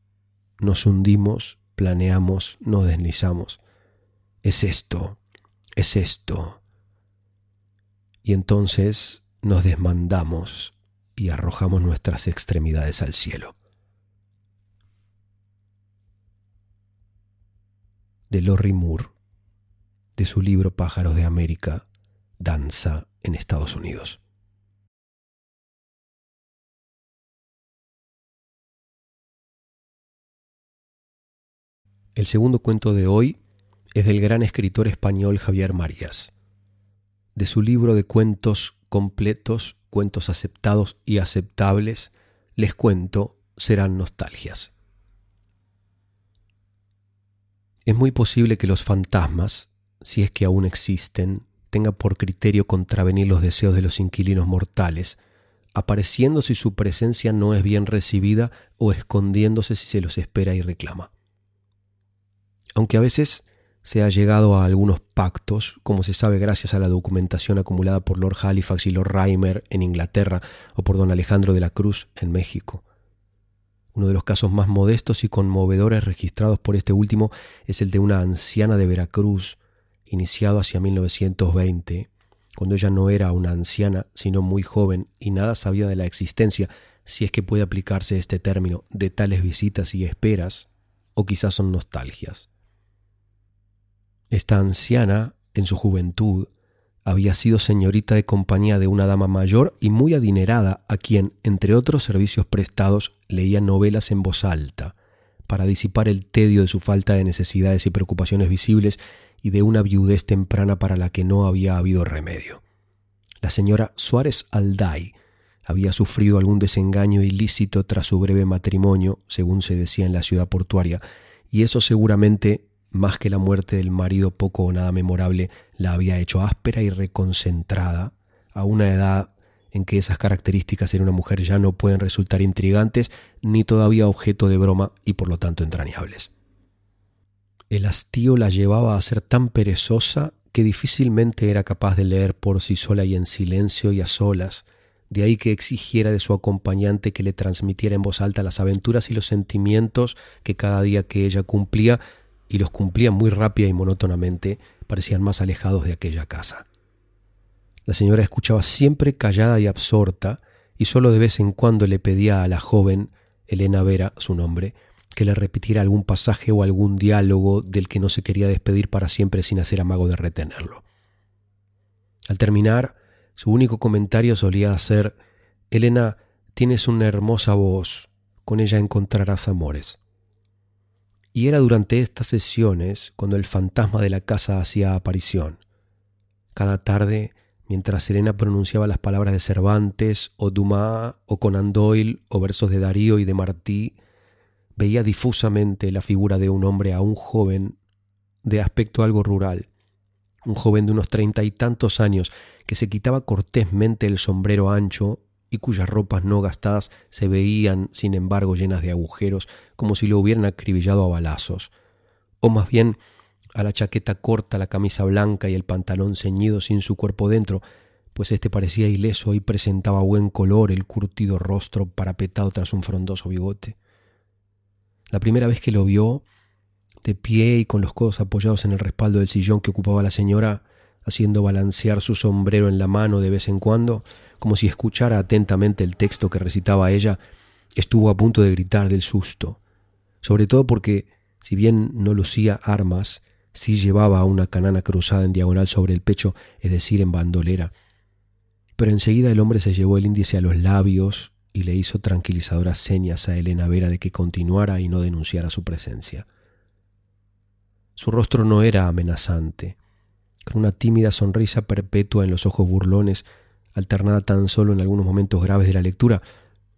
nos hundimos, planeamos, nos deslizamos. Es esto, es esto. Y entonces nos desmandamos y arrojamos nuestras extremidades al cielo. de Lorry Moore, de su libro Pájaros de América, Danza en Estados Unidos. El segundo cuento de hoy es del gran escritor español Javier Marías. De su libro de cuentos completos, cuentos aceptados y aceptables, les cuento serán nostalgias. Es muy posible que los fantasmas, si es que aún existen, tengan por criterio contravenir los deseos de los inquilinos mortales, apareciendo si su presencia no es bien recibida o escondiéndose si se los espera y reclama. Aunque a veces se ha llegado a algunos pactos, como se sabe gracias a la documentación acumulada por Lord Halifax y Lord Reimer en Inglaterra o por don Alejandro de la Cruz en México. Uno de los casos más modestos y conmovedores registrados por este último es el de una anciana de Veracruz, iniciado hacia 1920, cuando ella no era una anciana, sino muy joven y nada sabía de la existencia, si es que puede aplicarse este término, de tales visitas y esperas, o quizás son nostalgias. Esta anciana, en su juventud, había sido señorita de compañía de una dama mayor y muy adinerada a quien, entre otros servicios prestados, leía novelas en voz alta, para disipar el tedio de su falta de necesidades y preocupaciones visibles y de una viudez temprana para la que no había habido remedio. La señora Suárez Alday había sufrido algún desengaño ilícito tras su breve matrimonio, según se decía en la ciudad portuaria, y eso seguramente más que la muerte del marido poco o nada memorable, la había hecho áspera y reconcentrada a una edad en que esas características en una mujer ya no pueden resultar intrigantes ni todavía objeto de broma y por lo tanto entrañables. El hastío la llevaba a ser tan perezosa que difícilmente era capaz de leer por sí sola y en silencio y a solas, de ahí que exigiera de su acompañante que le transmitiera en voz alta las aventuras y los sentimientos que cada día que ella cumplía y los cumplía muy rápida y monótonamente, parecían más alejados de aquella casa. La señora escuchaba siempre callada y absorta, y sólo de vez en cuando le pedía a la joven, Elena Vera, su nombre, que le repitiera algún pasaje o algún diálogo del que no se quería despedir para siempre sin hacer amago de retenerlo. Al terminar, su único comentario solía ser Elena, tienes una hermosa voz, con ella encontrarás amores y era durante estas sesiones cuando el fantasma de la casa hacía aparición. Cada tarde, mientras Serena pronunciaba las palabras de Cervantes o Dumas o Conan Doyle o versos de Darío y de Martí, veía difusamente la figura de un hombre aún joven, de aspecto algo rural, un joven de unos treinta y tantos años que se quitaba cortésmente el sombrero ancho y cuyas ropas no gastadas se veían, sin embargo, llenas de agujeros, como si lo hubieran acribillado a balazos, o más bien a la chaqueta corta, la camisa blanca y el pantalón ceñido sin su cuerpo dentro, pues éste parecía ileso y presentaba buen color el curtido rostro parapetado tras un frondoso bigote. La primera vez que lo vio, de pie y con los codos apoyados en el respaldo del sillón que ocupaba la señora, haciendo balancear su sombrero en la mano de vez en cuando, como si escuchara atentamente el texto que recitaba ella, estuvo a punto de gritar del susto, sobre todo porque, si bien no lucía armas, sí llevaba una canana cruzada en diagonal sobre el pecho, es decir, en bandolera. Pero enseguida el hombre se llevó el índice a los labios y le hizo tranquilizadoras señas a Elena Vera de que continuara y no denunciara su presencia. Su rostro no era amenazante. Con una tímida sonrisa perpetua en los ojos burlones, alternada tan solo en algunos momentos graves de la lectura,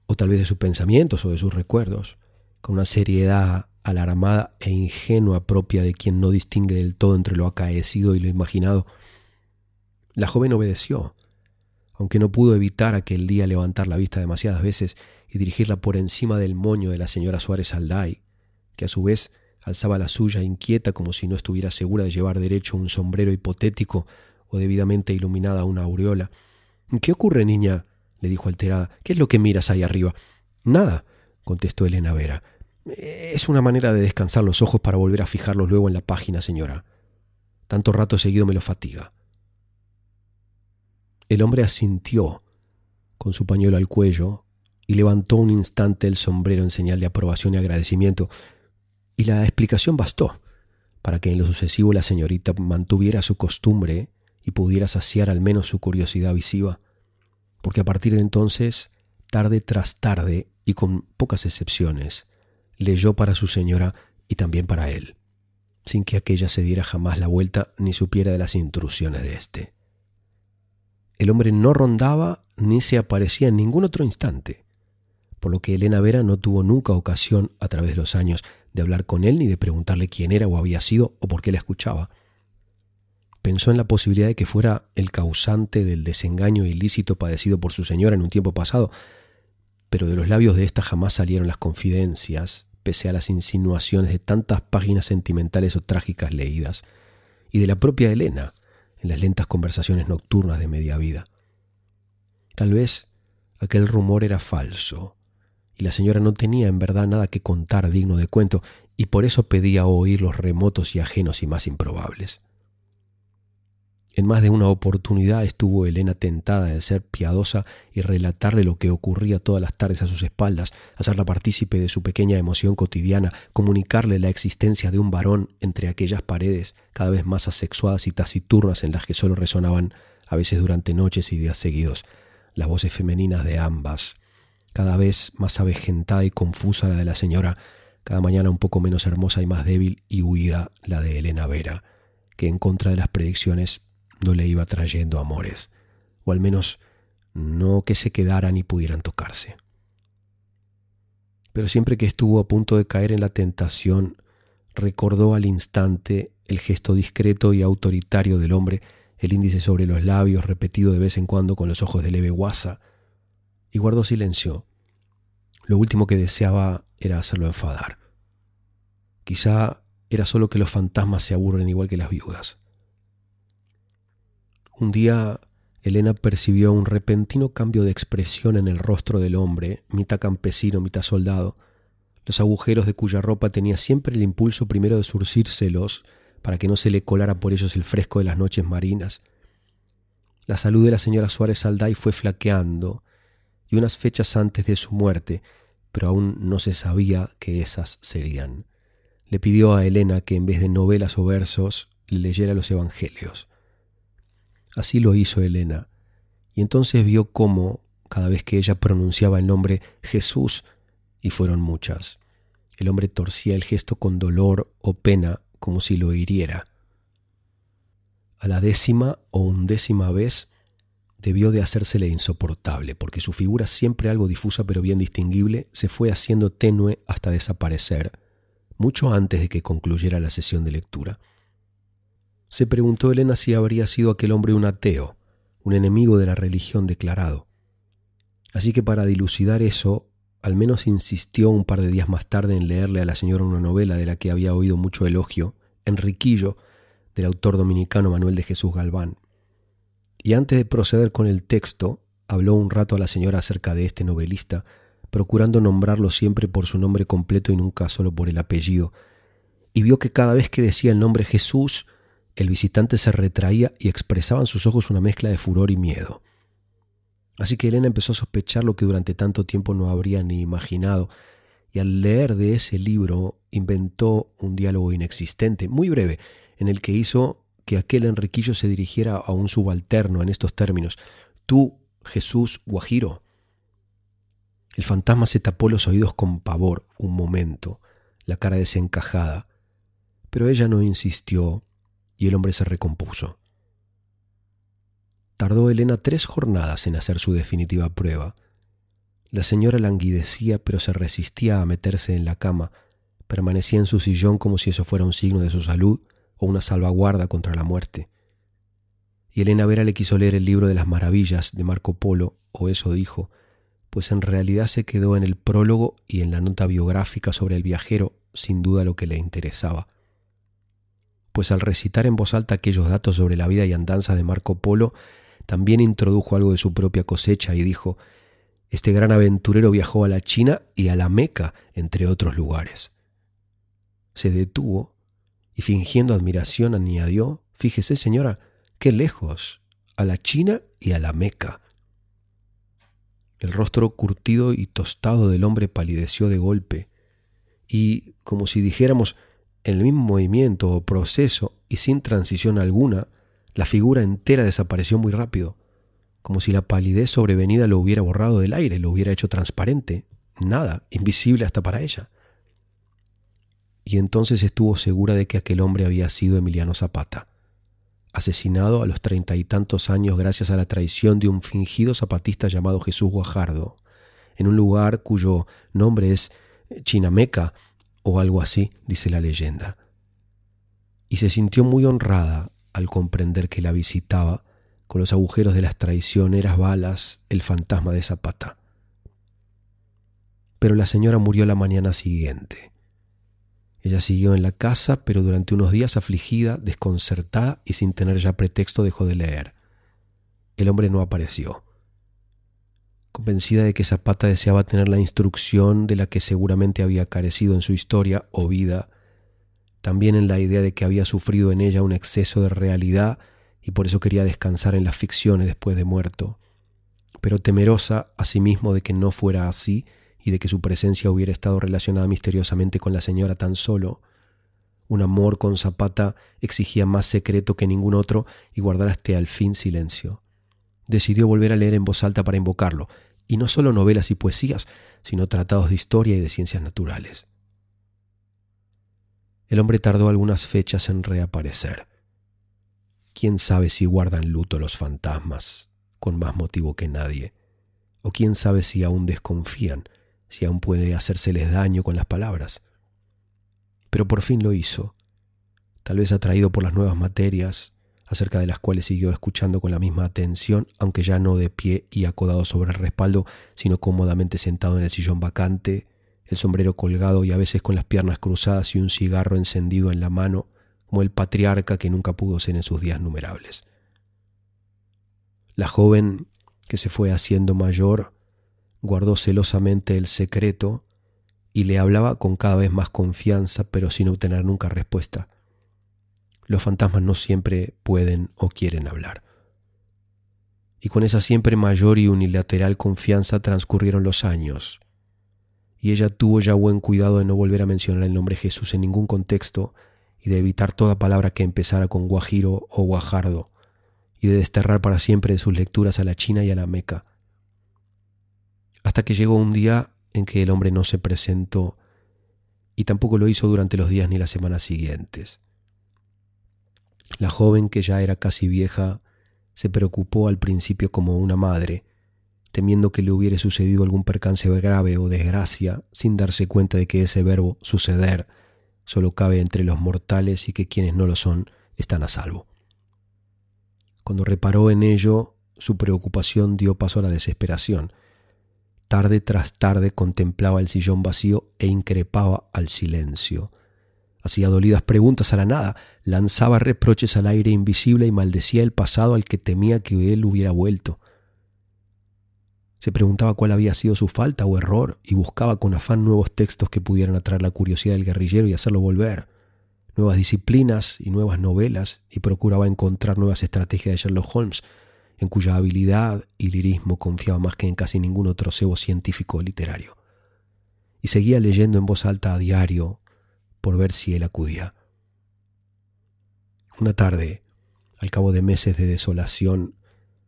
o tal vez de sus pensamientos o de sus recuerdos, con una seriedad alarmada e ingenua propia de quien no distingue del todo entre lo acaecido y lo imaginado. La joven obedeció, aunque no pudo evitar aquel día levantar la vista demasiadas veces y dirigirla por encima del moño de la señora Suárez Alday, que a su vez alzaba la suya inquieta como si no estuviera segura de llevar derecho un sombrero hipotético o debidamente iluminada una aureola, ¿Qué ocurre, niña? le dijo alterada. ¿Qué es lo que miras ahí arriba? Nada, contestó Elena Vera. Es una manera de descansar los ojos para volver a fijarlos luego en la página, señora. Tanto rato seguido me lo fatiga. El hombre asintió, con su pañuelo al cuello, y levantó un instante el sombrero en señal de aprobación y agradecimiento, y la explicación bastó para que en lo sucesivo la señorita mantuviera su costumbre y pudiera saciar al menos su curiosidad visiva, porque a partir de entonces, tarde tras tarde y con pocas excepciones, leyó para su señora y también para él, sin que aquella se diera jamás la vuelta ni supiera de las intrusiones de éste. El hombre no rondaba ni se aparecía en ningún otro instante, por lo que Elena Vera no tuvo nunca ocasión, a través de los años, de hablar con él ni de preguntarle quién era o había sido o por qué le escuchaba pensó en la posibilidad de que fuera el causante del desengaño ilícito padecido por su señora en un tiempo pasado, pero de los labios de ésta jamás salieron las confidencias pese a las insinuaciones de tantas páginas sentimentales o trágicas leídas, y de la propia Elena en las lentas conversaciones nocturnas de media vida. Tal vez aquel rumor era falso, y la señora no tenía en verdad nada que contar digno de cuento, y por eso pedía oír los remotos y ajenos y más improbables. En más de una oportunidad estuvo Elena tentada de ser piadosa y relatarle lo que ocurría todas las tardes a sus espaldas, hacerla partícipe de su pequeña emoción cotidiana, comunicarle la existencia de un varón entre aquellas paredes cada vez más asexuadas y taciturnas en las que solo resonaban, a veces durante noches y días seguidos, las voces femeninas de ambas, cada vez más avejentada y confusa la de la señora, cada mañana un poco menos hermosa y más débil y huida la de Elena Vera, que en contra de las predicciones no le iba trayendo amores, o al menos no que se quedaran y pudieran tocarse. Pero siempre que estuvo a punto de caer en la tentación, recordó al instante el gesto discreto y autoritario del hombre, el índice sobre los labios repetido de vez en cuando con los ojos de leve guasa, y guardó silencio. Lo último que deseaba era hacerlo enfadar. Quizá era solo que los fantasmas se aburren igual que las viudas. Un día Elena percibió un repentino cambio de expresión en el rostro del hombre, mitad campesino, mitad soldado, los agujeros de cuya ropa tenía siempre el impulso primero de surcírselos para que no se le colara por ellos el fresco de las noches marinas. La salud de la señora Suárez Alday fue flaqueando, y unas fechas antes de su muerte, pero aún no se sabía que esas serían. Le pidió a Elena que en vez de novelas o versos le leyera los evangelios. Así lo hizo Elena, y entonces vio cómo, cada vez que ella pronunciaba el nombre Jesús, y fueron muchas, el hombre torcía el gesto con dolor o pena como si lo hiriera. A la décima o undécima vez debió de hacérsele insoportable, porque su figura, siempre algo difusa pero bien distinguible, se fue haciendo tenue hasta desaparecer, mucho antes de que concluyera la sesión de lectura. Se preguntó Elena si habría sido aquel hombre un ateo, un enemigo de la religión declarado. Así que para dilucidar eso, al menos insistió un par de días más tarde en leerle a la señora una novela de la que había oído mucho elogio, Enriquillo, del autor dominicano Manuel de Jesús Galván. Y antes de proceder con el texto, habló un rato a la señora acerca de este novelista, procurando nombrarlo siempre por su nombre completo y nunca solo por el apellido, y vio que cada vez que decía el nombre Jesús, el visitante se retraía y expresaba en sus ojos una mezcla de furor y miedo. Así que Elena empezó a sospechar lo que durante tanto tiempo no habría ni imaginado, y al leer de ese libro inventó un diálogo inexistente, muy breve, en el que hizo que aquel Enriquillo se dirigiera a un subalterno en estos términos. Tú, Jesús Guajiro. El fantasma se tapó los oídos con pavor un momento, la cara desencajada, pero ella no insistió y el hombre se recompuso. Tardó Elena tres jornadas en hacer su definitiva prueba. La señora languidecía, pero se resistía a meterse en la cama, permanecía en su sillón como si eso fuera un signo de su salud o una salvaguarda contra la muerte. Y Elena Vera le quiso leer el libro de las maravillas de Marco Polo, o eso dijo, pues en realidad se quedó en el prólogo y en la nota biográfica sobre el viajero, sin duda lo que le interesaba pues al recitar en voz alta aquellos datos sobre la vida y andanza de Marco Polo, también introdujo algo de su propia cosecha y dijo, este gran aventurero viajó a la China y a la Meca, entre otros lugares. Se detuvo y fingiendo admiración añadió, fíjese señora, qué lejos, a la China y a la Meca. El rostro curtido y tostado del hombre palideció de golpe, y, como si dijéramos, en el mismo movimiento o proceso y sin transición alguna, la figura entera desapareció muy rápido, como si la palidez sobrevenida lo hubiera borrado del aire, lo hubiera hecho transparente, nada, invisible hasta para ella. Y entonces estuvo segura de que aquel hombre había sido Emiliano Zapata, asesinado a los treinta y tantos años gracias a la traición de un fingido zapatista llamado Jesús Guajardo, en un lugar cuyo nombre es Chinameca, o algo así, dice la leyenda. Y se sintió muy honrada al comprender que la visitaba con los agujeros de las traicioneras balas el fantasma de Zapata. Pero la señora murió la mañana siguiente, Ella siguió en la casa, pero durante unos días afligida, desconcertada y sin tener ya pretexto dejó de leer. El hombre no apareció. Convencida de que Zapata deseaba tener la instrucción de la que seguramente había carecido en su historia o vida, también en la idea de que había sufrido en ella un exceso de realidad y por eso quería descansar en las ficciones después de muerto, pero temerosa asimismo de que no fuera así, y de que su presencia hubiera estado relacionada misteriosamente con la señora tan solo. Un amor con Zapata exigía más secreto que ningún otro y guardar hasta al fin silencio. Decidió volver a leer en voz alta para invocarlo, y no solo novelas y poesías, sino tratados de historia y de ciencias naturales. El hombre tardó algunas fechas en reaparecer. ¿Quién sabe si guardan luto los fantasmas, con más motivo que nadie? ¿O quién sabe si aún desconfían si aún puede hacérseles daño con las palabras. Pero por fin lo hizo, tal vez atraído por las nuevas materias, acerca de las cuales siguió escuchando con la misma atención, aunque ya no de pie y acodado sobre el respaldo, sino cómodamente sentado en el sillón vacante, el sombrero colgado y a veces con las piernas cruzadas y un cigarro encendido en la mano, como el patriarca que nunca pudo ser en sus días numerables. La joven, que se fue haciendo mayor, guardó celosamente el secreto y le hablaba con cada vez más confianza, pero sin obtener nunca respuesta. Los fantasmas no siempre pueden o quieren hablar. Y con esa siempre mayor y unilateral confianza transcurrieron los años, y ella tuvo ya buen cuidado de no volver a mencionar el nombre Jesús en ningún contexto y de evitar toda palabra que empezara con guajiro o guajardo, y de desterrar para siempre de sus lecturas a la China y a la Meca hasta que llegó un día en que el hombre no se presentó y tampoco lo hizo durante los días ni las semanas siguientes. La joven, que ya era casi vieja, se preocupó al principio como una madre, temiendo que le hubiera sucedido algún percance grave o desgracia, sin darse cuenta de que ese verbo suceder solo cabe entre los mortales y que quienes no lo son están a salvo. Cuando reparó en ello, su preocupación dio paso a la desesperación, Tarde tras tarde contemplaba el sillón vacío e increpaba al silencio. Hacía dolidas preguntas a la nada, lanzaba reproches al aire invisible y maldecía el pasado al que temía que él hubiera vuelto. Se preguntaba cuál había sido su falta o error y buscaba con afán nuevos textos que pudieran atraer la curiosidad del guerrillero y hacerlo volver, nuevas disciplinas y nuevas novelas, y procuraba encontrar nuevas estrategias de Sherlock Holmes en cuya habilidad y lirismo confiaba más que en casi ningún otro cebo científico o literario. Y seguía leyendo en voz alta a diario por ver si él acudía. Una tarde, al cabo de meses de desolación,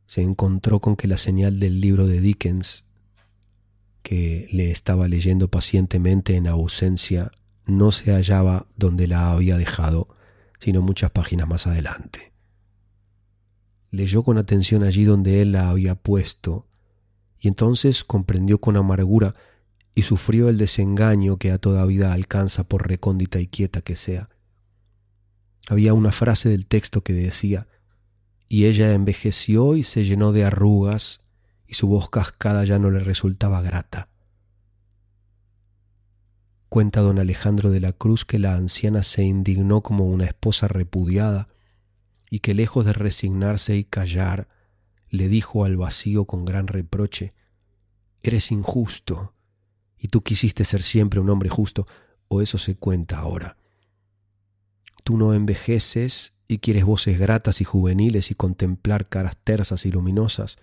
se encontró con que la señal del libro de Dickens, que le estaba leyendo pacientemente en ausencia, no se hallaba donde la había dejado, sino muchas páginas más adelante. Leyó con atención allí donde él la había puesto, y entonces comprendió con amargura y sufrió el desengaño que a toda vida alcanza por recóndita y quieta que sea. Había una frase del texto que decía, y ella envejeció y se llenó de arrugas, y su voz cascada ya no le resultaba grata. Cuenta don Alejandro de la Cruz que la anciana se indignó como una esposa repudiada, y que lejos de resignarse y callar, le dijo al vacío con gran reproche, Eres injusto, y tú quisiste ser siempre un hombre justo, o eso se cuenta ahora. Tú no envejeces y quieres voces gratas y juveniles y contemplar caras tersas y luminosas.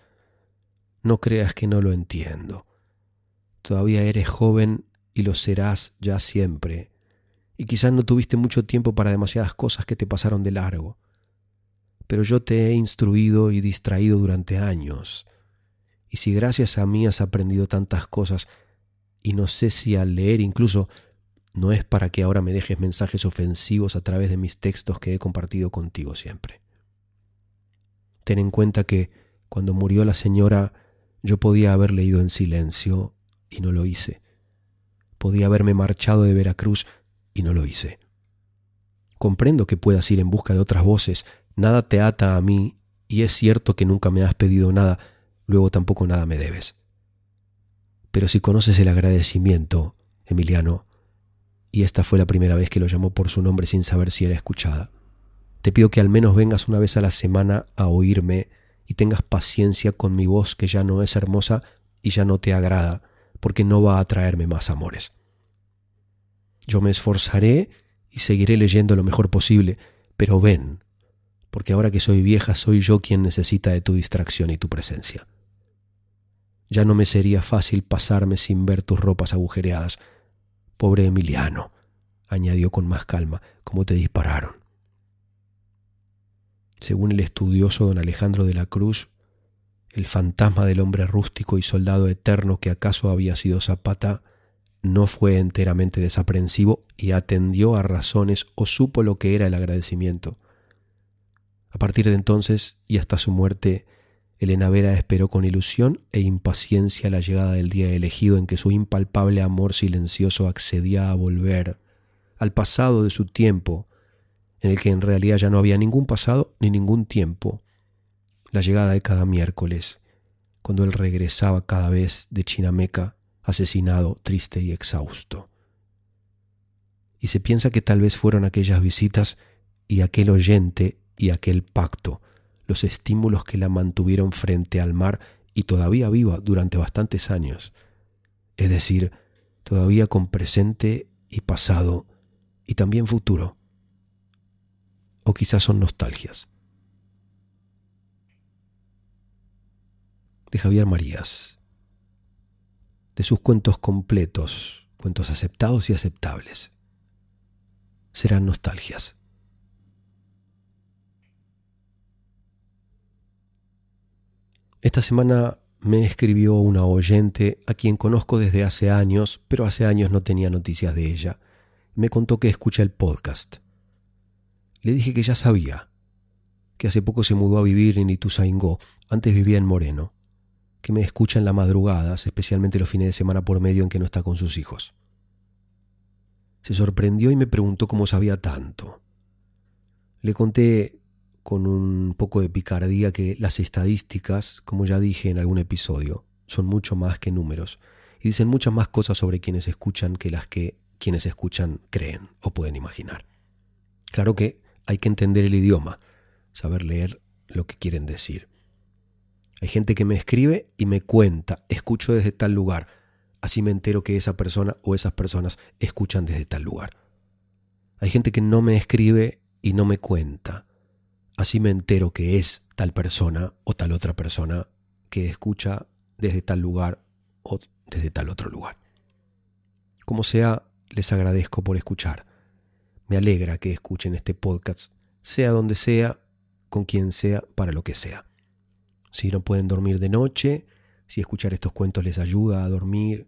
No creas que no lo entiendo. Todavía eres joven y lo serás ya siempre, y quizás no tuviste mucho tiempo para demasiadas cosas que te pasaron de largo pero yo te he instruido y distraído durante años. Y si gracias a mí has aprendido tantas cosas, y no sé si al leer incluso no es para que ahora me dejes mensajes ofensivos a través de mis textos que he compartido contigo siempre. Ten en cuenta que cuando murió la señora yo podía haber leído en silencio y no lo hice. Podía haberme marchado de Veracruz y no lo hice. Comprendo que puedas ir en busca de otras voces Nada te ata a mí y es cierto que nunca me has pedido nada, luego tampoco nada me debes. Pero si conoces el agradecimiento, Emiliano, y esta fue la primera vez que lo llamó por su nombre sin saber si era escuchada. Te pido que al menos vengas una vez a la semana a oírme y tengas paciencia con mi voz que ya no es hermosa y ya no te agrada, porque no va a traerme más amores. Yo me esforzaré y seguiré leyendo lo mejor posible, pero ven, porque ahora que soy vieja soy yo quien necesita de tu distracción y tu presencia. Ya no me sería fácil pasarme sin ver tus ropas agujereadas. Pobre Emiliano, añadió con más calma, como te dispararon. Según el estudioso don Alejandro de la Cruz, el fantasma del hombre rústico y soldado eterno que acaso había sido Zapata no fue enteramente desaprensivo y atendió a razones o supo lo que era el agradecimiento. A partir de entonces y hasta su muerte, Elena Vera esperó con ilusión e impaciencia la llegada del día elegido en que su impalpable amor silencioso accedía a volver al pasado de su tiempo en el que en realidad ya no había ningún pasado ni ningún tiempo, la llegada de cada miércoles, cuando él regresaba cada vez de Chinameca, asesinado, triste y exhausto. Y se piensa que tal vez fueron aquellas visitas y aquel oyente y aquel pacto, los estímulos que la mantuvieron frente al mar y todavía viva durante bastantes años, es decir, todavía con presente y pasado y también futuro o quizás son nostalgias. De Javier Marías, de sus cuentos completos, cuentos aceptados y aceptables, serán nostalgias. Esta semana me escribió una oyente a quien conozco desde hace años, pero hace años no tenía noticias de ella. Me contó que escucha el podcast. Le dije que ya sabía, que hace poco se mudó a vivir en Ituzaingó, antes vivía en Moreno, que me escucha en las madrugadas, especialmente los fines de semana por medio en que no está con sus hijos. Se sorprendió y me preguntó cómo sabía tanto. Le conté con un poco de picardía que las estadísticas, como ya dije en algún episodio, son mucho más que números y dicen muchas más cosas sobre quienes escuchan que las que quienes escuchan creen o pueden imaginar. Claro que hay que entender el idioma, saber leer lo que quieren decir. Hay gente que me escribe y me cuenta, escucho desde tal lugar, así me entero que esa persona o esas personas escuchan desde tal lugar. Hay gente que no me escribe y no me cuenta, así me entero que es tal persona o tal otra persona que escucha desde tal lugar o desde tal otro lugar. Como sea, les agradezco por escuchar. Me alegra que escuchen este podcast, sea donde sea, con quien sea, para lo que sea. Si no pueden dormir de noche, si escuchar estos cuentos les ayuda a dormir,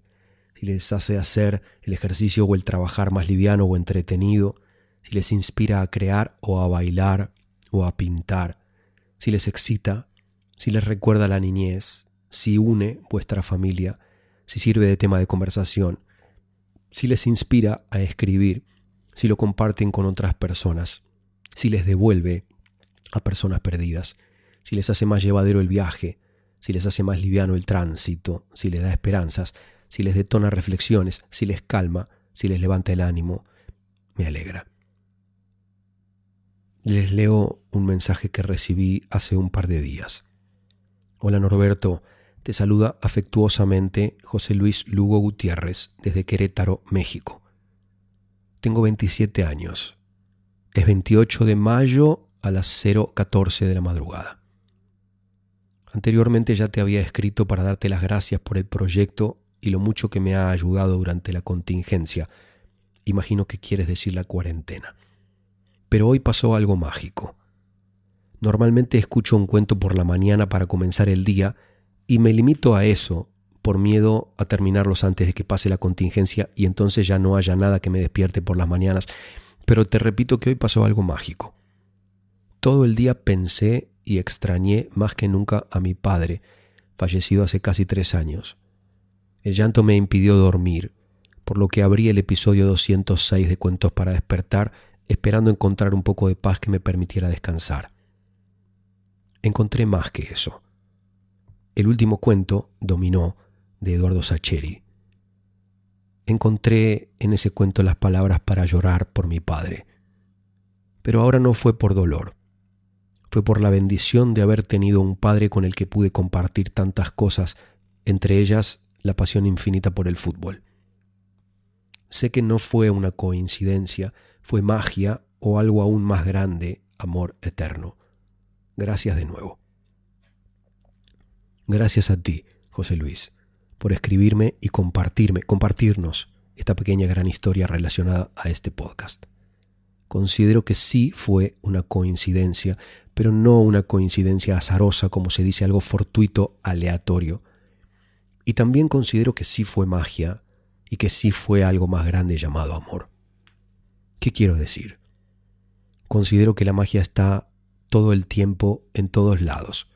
si les hace hacer el ejercicio o el trabajar más liviano o entretenido, si les inspira a crear o a bailar o a pintar, si les excita, si les recuerda la niñez, si une vuestra familia, si sirve de tema de conversación, si les inspira a escribir, si lo comparten con otras personas, si les devuelve a personas perdidas, si les hace más llevadero el viaje, si les hace más liviano el tránsito, si les da esperanzas, si les detona reflexiones, si les calma, si les levanta el ánimo, me alegra. Les leo un mensaje que recibí hace un par de días. Hola Norberto, te saluda afectuosamente José Luis Lugo Gutiérrez desde Querétaro, México. Tengo 27 años. Es 28 de mayo a las 0.14 de la madrugada. Anteriormente ya te había escrito para darte las gracias por el proyecto y lo mucho que me ha ayudado durante la contingencia. Imagino que quieres decir la cuarentena. Pero hoy pasó algo mágico. Normalmente escucho un cuento por la mañana para comenzar el día y me limito a eso por miedo a terminarlos antes de que pase la contingencia y entonces ya no haya nada que me despierte por las mañanas. Pero te repito que hoy pasó algo mágico. Todo el día pensé y extrañé más que nunca a mi padre, fallecido hace casi tres años. El llanto me impidió dormir, por lo que abrí el episodio 206 de Cuentos para despertar, esperando encontrar un poco de paz que me permitiera descansar. Encontré más que eso. El último cuento, Dominó, de Eduardo Sacheri. encontré en ese cuento las palabras para llorar por mi padre. Pero ahora no fue por dolor, fue por la bendición de haber tenido un padre con el que pude compartir tantas cosas, entre ellas la pasión infinita por el fútbol. Sé que no fue una coincidencia, fue magia o algo aún más grande, amor eterno. Gracias de nuevo. Gracias a ti, José Luis, por escribirme y compartirme, compartirnos esta pequeña gran historia relacionada a este podcast. Considero que sí fue una coincidencia, pero no una coincidencia azarosa como se dice algo fortuito, aleatorio. Y también considero que sí fue magia y que sí fue algo más grande llamado amor. ¿Qué quiero decir? Considero que la magia está todo el tiempo en todos lados.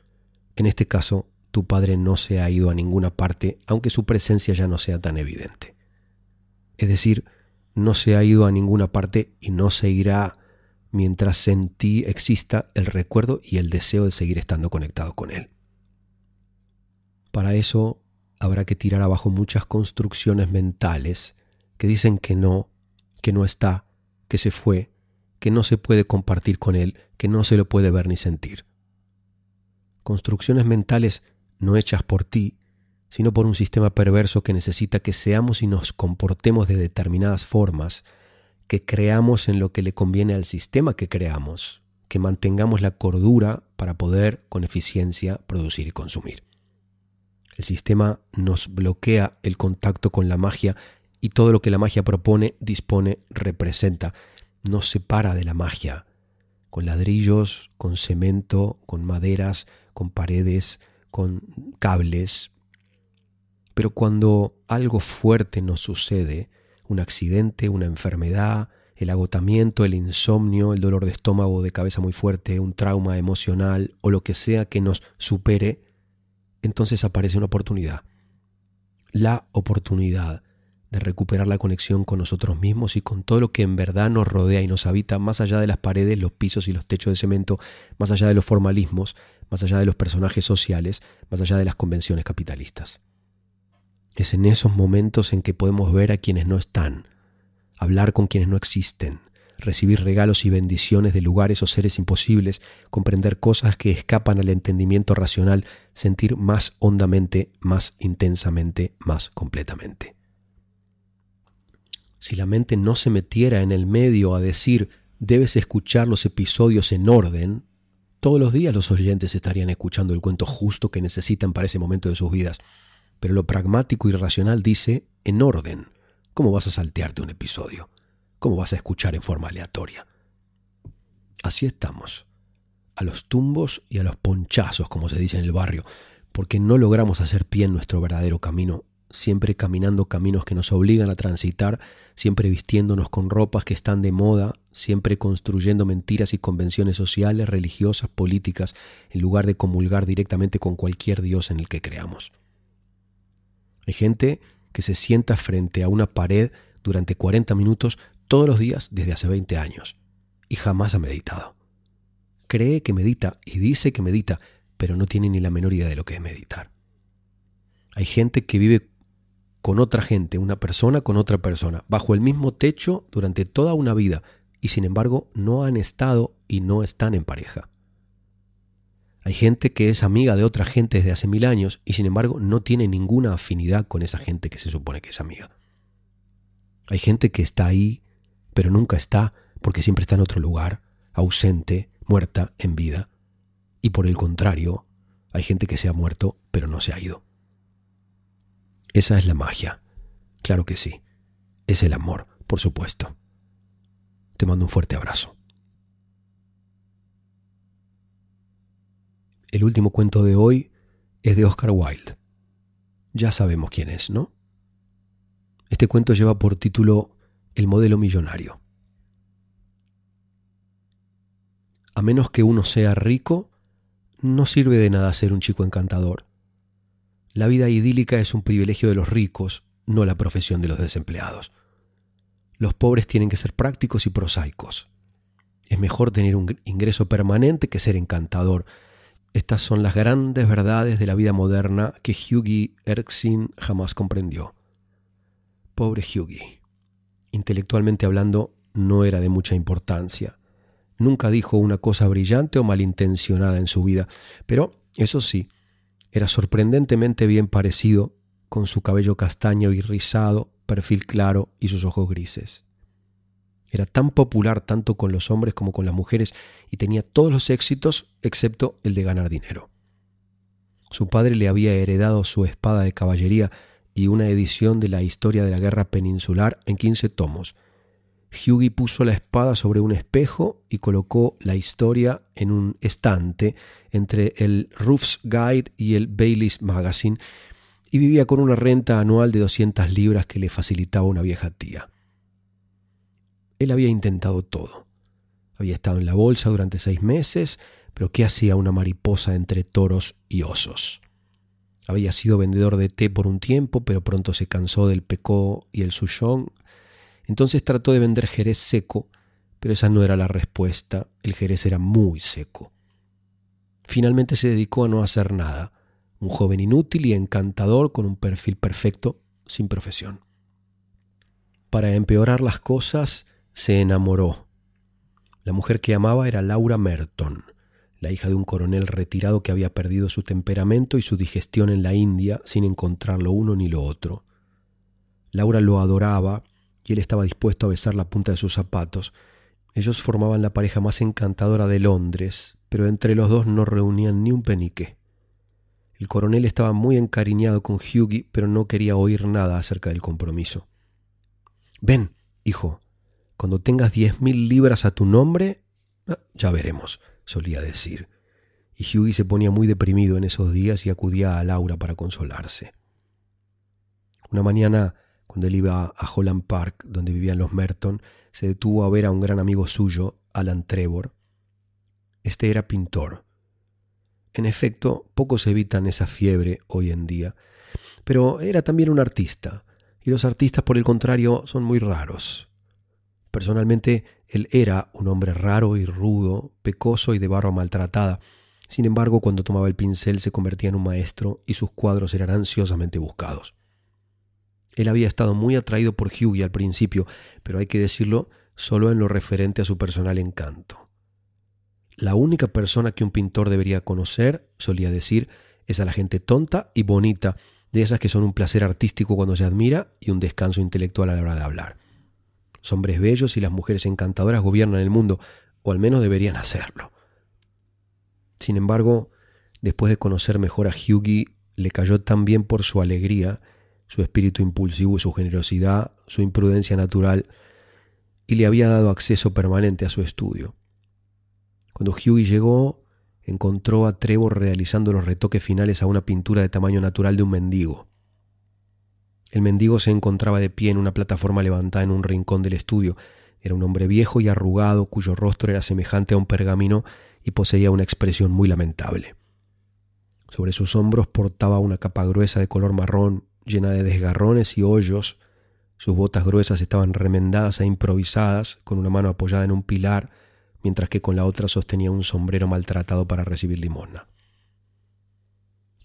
En este caso, tu padre no se ha ido a ninguna parte, aunque su presencia ya no sea tan evidente. Es decir, no se ha ido a ninguna parte y no se irá mientras en ti exista el recuerdo y el deseo de seguir estando conectado con él. Para eso habrá que tirar abajo muchas construcciones mentales que dicen que no, que no está, que se fue, que no se puede compartir con él, que no se lo puede ver ni sentir. Construcciones mentales no hechas por ti, sino por un sistema perverso que necesita que seamos y nos comportemos de determinadas formas, que creamos en lo que le conviene al sistema que creamos, que mantengamos la cordura para poder con eficiencia producir y consumir. El sistema nos bloquea el contacto con la magia y todo lo que la magia propone, dispone, representa. Nos separa de la magia, con ladrillos, con cemento, con maderas, con paredes, con cables. Pero cuando algo fuerte nos sucede, un accidente, una enfermedad, el agotamiento, el insomnio, el dolor de estómago, de cabeza muy fuerte, un trauma emocional o lo que sea que nos supere, entonces aparece una oportunidad. La oportunidad de recuperar la conexión con nosotros mismos y con todo lo que en verdad nos rodea y nos habita, más allá de las paredes, los pisos y los techos de cemento, más allá de los formalismos, más allá de los personajes sociales, más allá de las convenciones capitalistas. Es en esos momentos en que podemos ver a quienes no están, hablar con quienes no existen, recibir regalos y bendiciones de lugares o seres imposibles, comprender cosas que escapan al entendimiento racional, sentir más hondamente, más intensamente, más completamente si la mente no se metiera en el medio a decir debes escuchar los episodios en orden, todos los días los oyentes estarían escuchando el cuento justo que necesitan para ese momento de sus vidas. Pero lo pragmático y racional dice en orden. ¿Cómo vas a saltearte un episodio? ¿Cómo vas a escuchar en forma aleatoria? Así estamos, a los tumbos y a los ponchazos, como se dice en el barrio, porque no logramos hacer pie en nuestro verdadero camino siempre caminando caminos que nos obligan a transitar, siempre vistiéndonos con ropas que están de moda, siempre construyendo mentiras y convenciones sociales, religiosas, políticas, en lugar de comulgar directamente con cualquier Dios en el que creamos. Hay gente que se sienta frente a una pared durante 40 minutos todos los días desde hace 20 años y jamás ha meditado. Cree que medita y dice que medita, pero no tiene ni la menor idea de lo que es meditar. Hay gente que vive con otra gente, una persona con otra persona, bajo el mismo techo durante toda una vida, y sin embargo no han estado y no están en pareja. Hay gente que es amiga de otra gente desde hace mil años y sin embargo no tiene ninguna afinidad con esa gente que se supone que es amiga. Hay gente que está ahí, pero nunca está porque siempre está en otro lugar, ausente, muerta, en vida. Y por el contrario, hay gente que se ha muerto, pero no se ha ido. Esa es la magia. Claro que sí. Es el amor, por supuesto. Te mando un fuerte abrazo. El último cuento de hoy es de Oscar Wilde. Ya sabemos quién es, ¿no? Este cuento lleva por título El modelo millonario. A menos que uno sea rico, no sirve de nada ser un chico encantador. La vida idílica es un privilegio de los ricos, no la profesión de los desempleados. Los pobres tienen que ser prácticos y prosaicos. Es mejor tener un ingreso permanente que ser encantador. Estas son las grandes verdades de la vida moderna que Hughie Erskine jamás comprendió. Pobre Hughie. Intelectualmente hablando, no era de mucha importancia. Nunca dijo una cosa brillante o malintencionada en su vida, pero, eso sí, era sorprendentemente bien parecido con su cabello castaño y rizado, perfil claro y sus ojos grises. Era tan popular tanto con los hombres como con las mujeres y tenía todos los éxitos excepto el de ganar dinero. Su padre le había heredado su espada de caballería y una edición de la historia de la guerra peninsular en 15 tomos. Hughie puso la espada sobre un espejo y colocó la historia en un estante entre el Ruff's Guide y el Bailey's Magazine y vivía con una renta anual de 200 libras que le facilitaba una vieja tía. Él había intentado todo. Había estado en la bolsa durante seis meses, pero ¿qué hacía una mariposa entre toros y osos? Había sido vendedor de té por un tiempo, pero pronto se cansó del pecó y el suchón. Entonces trató de vender jerez seco, pero esa no era la respuesta. El jerez era muy seco. Finalmente se dedicó a no hacer nada. Un joven inútil y encantador con un perfil perfecto, sin profesión. Para empeorar las cosas, se enamoró. La mujer que amaba era Laura Merton la hija de un coronel retirado que había perdido su temperamento y su digestión en la India sin encontrar lo uno ni lo otro. Laura lo adoraba y él estaba dispuesto a besar la punta de sus zapatos. Ellos formaban la pareja más encantadora de Londres, pero entre los dos no reunían ni un penique. El coronel estaba muy encariñado con Hughie, pero no quería oír nada acerca del compromiso. Ven, hijo, cuando tengas diez mil libras a tu nombre, ah, ya veremos solía decir, y Hughie se ponía muy deprimido en esos días y acudía a Laura para consolarse. Una mañana, cuando él iba a Holland Park, donde vivían los Merton, se detuvo a ver a un gran amigo suyo, Alan Trevor. Este era pintor. En efecto, pocos evitan esa fiebre hoy en día, pero era también un artista, y los artistas, por el contrario, son muy raros. Personalmente, él era un hombre raro y rudo, pecoso y de barba maltratada. Sin embargo, cuando tomaba el pincel se convertía en un maestro y sus cuadros eran ansiosamente buscados. Él había estado muy atraído por Hughie al principio, pero hay que decirlo solo en lo referente a su personal encanto. La única persona que un pintor debería conocer, solía decir, es a la gente tonta y bonita, de esas que son un placer artístico cuando se admira y un descanso intelectual a la hora de hablar. Los hombres bellos y las mujeres encantadoras gobiernan el mundo, o al menos deberían hacerlo. Sin embargo, después de conocer mejor a Hughie, le cayó tan bien por su alegría, su espíritu impulsivo y su generosidad, su imprudencia natural, y le había dado acceso permanente a su estudio. Cuando Hughie llegó, encontró a Trevor realizando los retoques finales a una pintura de tamaño natural de un mendigo. El mendigo se encontraba de pie en una plataforma levantada en un rincón del estudio. Era un hombre viejo y arrugado cuyo rostro era semejante a un pergamino y poseía una expresión muy lamentable. Sobre sus hombros portaba una capa gruesa de color marrón, llena de desgarrones y hoyos. Sus botas gruesas estaban remendadas e improvisadas, con una mano apoyada en un pilar, mientras que con la otra sostenía un sombrero maltratado para recibir limosna.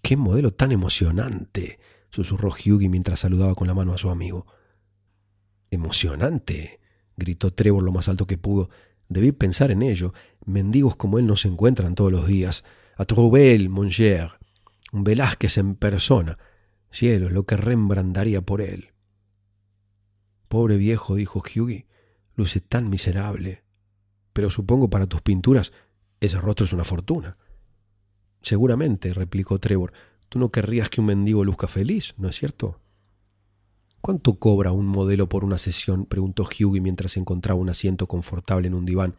¡Qué modelo tan emocionante! susurró Hughie mientras saludaba con la mano a su amigo. Emocionante, gritó Trevor lo más alto que pudo. Debí pensar en ello. Mendigos como él no se encuentran todos los días. A Trouvel, Monger. Un Velázquez en persona. Cielos, lo que Rembrandt daría por él. Pobre viejo, dijo Hughie, luce tan miserable. Pero supongo para tus pinturas ese rostro es una fortuna. Seguramente, replicó Trevor, Tú no querrías que un mendigo luzca feliz, ¿no es cierto? ¿Cuánto cobra un modelo por una sesión? preguntó Hughie mientras encontraba un asiento confortable en un diván.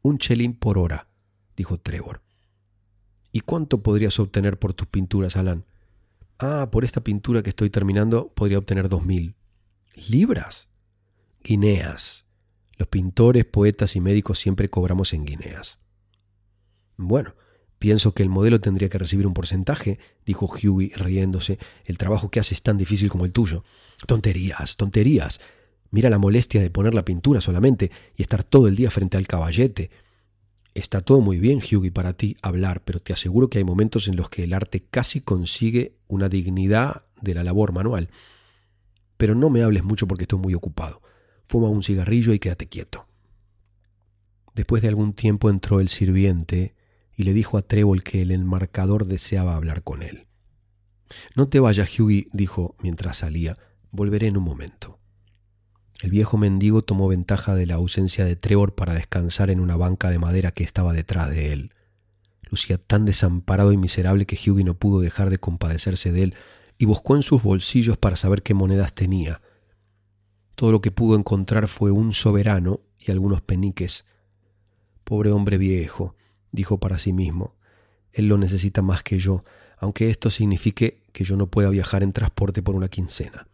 Un chelín por hora, dijo Trevor. ¿Y cuánto podrías obtener por tus pinturas, Alan? Ah, por esta pintura que estoy terminando podría obtener dos mil. ¿Libras? Guineas. Los pintores, poetas y médicos siempre cobramos en guineas. Bueno, Pienso que el modelo tendría que recibir un porcentaje, dijo Hughie riéndose. El trabajo que hace es tan difícil como el tuyo. Tonterías, tonterías. Mira la molestia de poner la pintura solamente y estar todo el día frente al caballete. Está todo muy bien, Hughie, para ti hablar, pero te aseguro que hay momentos en los que el arte casi consigue una dignidad de la labor manual. pero no me hables mucho porque estoy muy ocupado. Fuma un cigarrillo y quédate quieto. Después de algún tiempo entró el sirviente y le dijo a Trébol que el enmarcador deseaba hablar con él. No te vayas, Hughie, dijo mientras salía. Volveré en un momento. El viejo mendigo tomó ventaja de la ausencia de Trevor para descansar en una banca de madera que estaba detrás de él. Lucía tan desamparado y miserable que Hughie no pudo dejar de compadecerse de él y buscó en sus bolsillos para saber qué monedas tenía. Todo lo que pudo encontrar fue un soberano y algunos peniques. Pobre hombre viejo, dijo para sí mismo. Él lo necesita más que yo, aunque esto signifique que yo no pueda viajar en transporte por una quincena.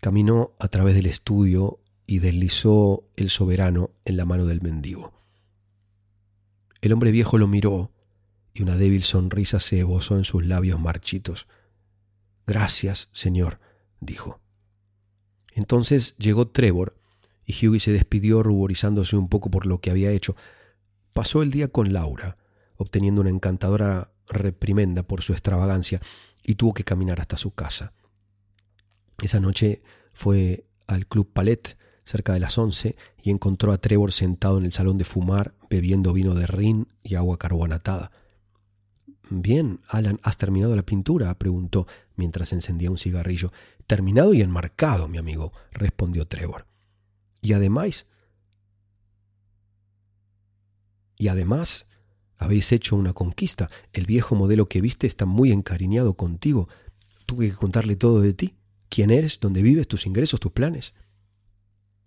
Caminó a través del estudio y deslizó el soberano en la mano del mendigo. El hombre viejo lo miró y una débil sonrisa se esbozó en sus labios marchitos. Gracias, señor, dijo. Entonces llegó Trevor y Hughie se despidió ruborizándose un poco por lo que había hecho. Pasó el día con Laura, obteniendo una encantadora reprimenda por su extravagancia, y tuvo que caminar hasta su casa. Esa noche fue al Club Palette cerca de las once y encontró a Trevor sentado en el salón de fumar bebiendo vino de rin y agua carbonatada. Bien, Alan, ¿has terminado la pintura? preguntó mientras encendía un cigarrillo. Terminado y enmarcado, mi amigo, respondió Trevor. Y además... Y además, habéis hecho una conquista. El viejo modelo que viste está muy encariñado contigo. Tuve que contarle todo de ti. ¿Quién eres? ¿Dónde vives? ¿Tus ingresos? ¿Tus planes?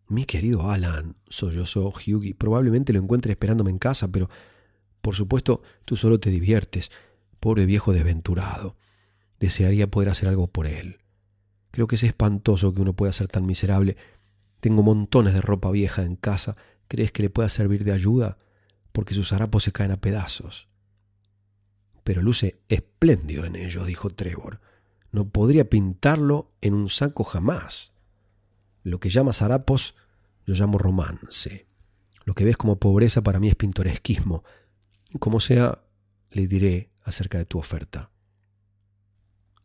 Mi querido Alan, sollozó Hughie, probablemente lo encuentre esperándome en casa, pero por supuesto tú solo te diviertes. Pobre viejo desventurado. Desearía poder hacer algo por él. Creo que es espantoso que uno pueda ser tan miserable. Tengo montones de ropa vieja en casa. ¿Crees que le pueda servir de ayuda? Porque sus harapos se caen a pedazos. Pero luce espléndido en ello, dijo Trevor. No podría pintarlo en un saco jamás. Lo que llamas harapos, yo llamo romance. Lo que ves como pobreza para mí es pintoresquismo. Como sea, le diré acerca de tu oferta.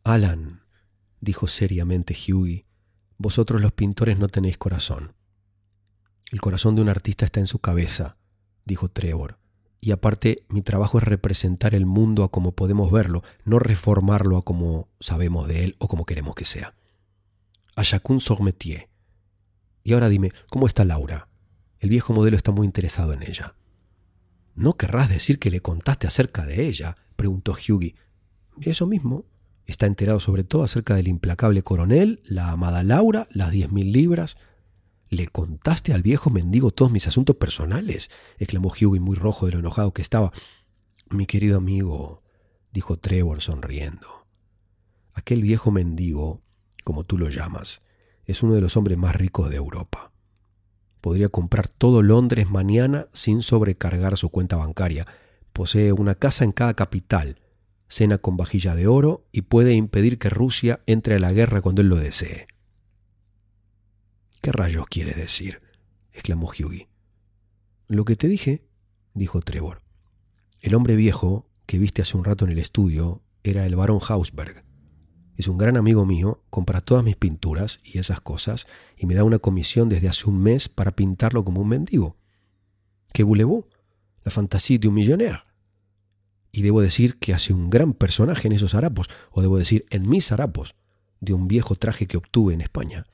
Alan, dijo seriamente Hughie, vosotros los pintores no tenéis corazón. El corazón de un artista está en su cabeza, dijo Trevor y aparte mi trabajo es representar el mundo a como podemos verlo, no reformarlo a como sabemos de él o como queremos que sea. A Sormetier. Y ahora dime, ¿cómo está Laura? El viejo modelo está muy interesado en ella. ¿No querrás decir que le contaste acerca de ella? preguntó Hughie. Eso mismo. Está enterado sobre todo acerca del implacable coronel, la amada Laura, las diez mil libras, ¿Le contaste al viejo mendigo todos mis asuntos personales? exclamó Hughie muy rojo de lo enojado que estaba. Mi querido amigo, dijo Trevor sonriendo. Aquel viejo mendigo, como tú lo llamas, es uno de los hombres más ricos de Europa. Podría comprar todo Londres mañana sin sobrecargar su cuenta bancaria. Posee una casa en cada capital, cena con vajilla de oro y puede impedir que Rusia entre a la guerra cuando él lo desee. ¿Qué rayos quiere decir? exclamó Hughie. Lo que te dije, dijo Trevor. El hombre viejo que viste hace un rato en el estudio era el barón Hausberg. Es un gran amigo mío, compra todas mis pinturas y esas cosas y me da una comisión desde hace un mes para pintarlo como un mendigo. ¿Qué voulez La fantasía de un millonnaire. Y debo decir que hace un gran personaje en esos harapos, o debo decir en mis harapos, de un viejo traje que obtuve en España.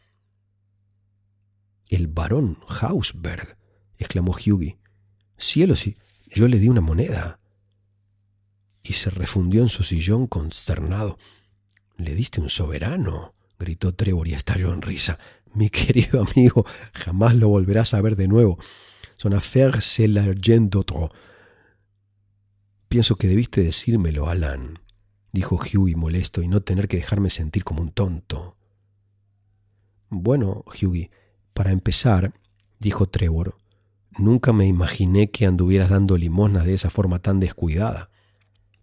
El barón Hausberg, exclamó Hughie. Cielo, sí, yo le di una moneda. Y se refundió en su sillón consternado. Le diste un soberano, gritó Trevor y estalló en risa. Mi querido amigo, jamás lo volverás a ver de nuevo. Son affaire c'est l'argent d'autre. Pienso que debiste decírmelo, Alan, dijo Hughie molesto, y no tener que dejarme sentir como un tonto. Bueno, Hughie, para empezar, dijo Trevor, nunca me imaginé que anduvieras dando limosnas de esa forma tan descuidada.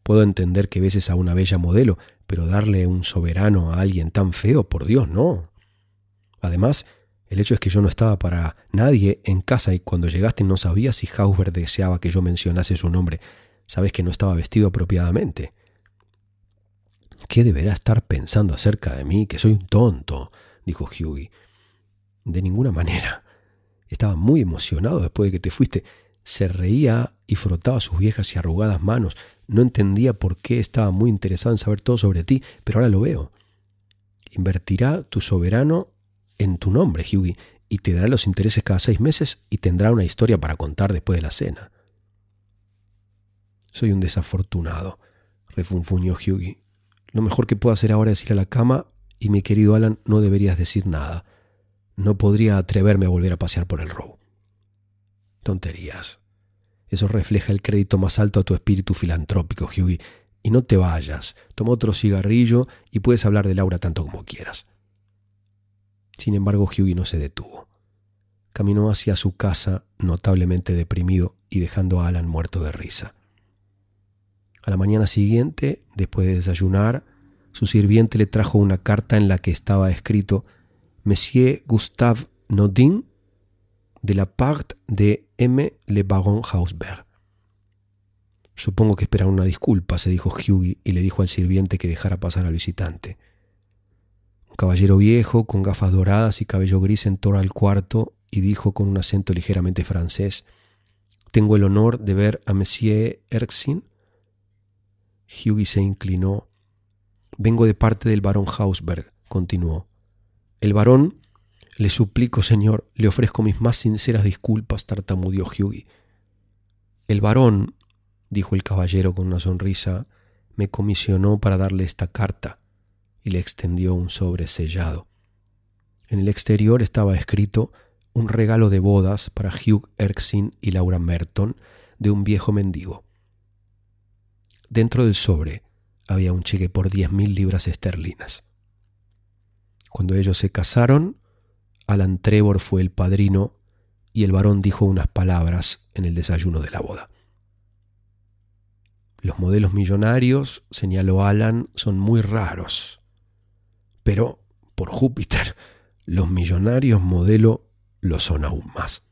Puedo entender que beses a una bella modelo, pero darle un soberano a alguien tan feo, por Dios, no. Además, el hecho es que yo no estaba para nadie en casa y cuando llegaste no sabía si Hausberg deseaba que yo mencionase su nombre. Sabes que no estaba vestido apropiadamente. ¿Qué deberá estar pensando acerca de mí? Que soy un tonto, dijo Hughie. De ninguna manera. Estaba muy emocionado después de que te fuiste. Se reía y frotaba sus viejas y arrugadas manos. No entendía por qué estaba muy interesado en saber todo sobre ti, pero ahora lo veo. Invertirá tu soberano en tu nombre, Hughie, y te dará los intereses cada seis meses y tendrá una historia para contar después de la cena. Soy un desafortunado, refunfuñó Hughie. Lo mejor que puedo hacer ahora es ir a la cama y mi querido Alan no deberías decir nada. No podría atreverme a volver a pasear por el row. Tonterías. Eso refleja el crédito más alto a tu espíritu filantrópico, Hughie. Y no te vayas. Toma otro cigarrillo y puedes hablar de Laura tanto como quieras. Sin embargo, Hughie no se detuvo. Caminó hacia su casa, notablemente deprimido y dejando a Alan muerto de risa. A la mañana siguiente, después de desayunar, su sirviente le trajo una carta en la que estaba escrito Monsieur Gustave Nodin de la part de M. Le Baron Hausberg. Supongo que esperaba una disculpa, se dijo Hughie y le dijo al sirviente que dejara pasar al visitante. Un caballero viejo, con gafas doradas y cabello gris, entró al cuarto y dijo con un acento ligeramente francés: Tengo el honor de ver a Monsieur Erxin. Hughie se inclinó. Vengo de parte del barón Hausberg, continuó. El varón, le suplico, señor, le ofrezco mis más sinceras disculpas, tartamudeó Hughie. El varón, dijo el caballero con una sonrisa, me comisionó para darle esta carta y le extendió un sobre sellado. En el exterior estaba escrito un regalo de bodas para Hugh Erskine y Laura Merton de un viejo mendigo. Dentro del sobre había un cheque por diez mil libras esterlinas. Cuando ellos se casaron, Alan Trevor fue el padrino y el varón dijo unas palabras en el desayuno de la boda. Los modelos millonarios, señaló Alan, son muy raros. Pero, por Júpiter, los millonarios modelo lo son aún más.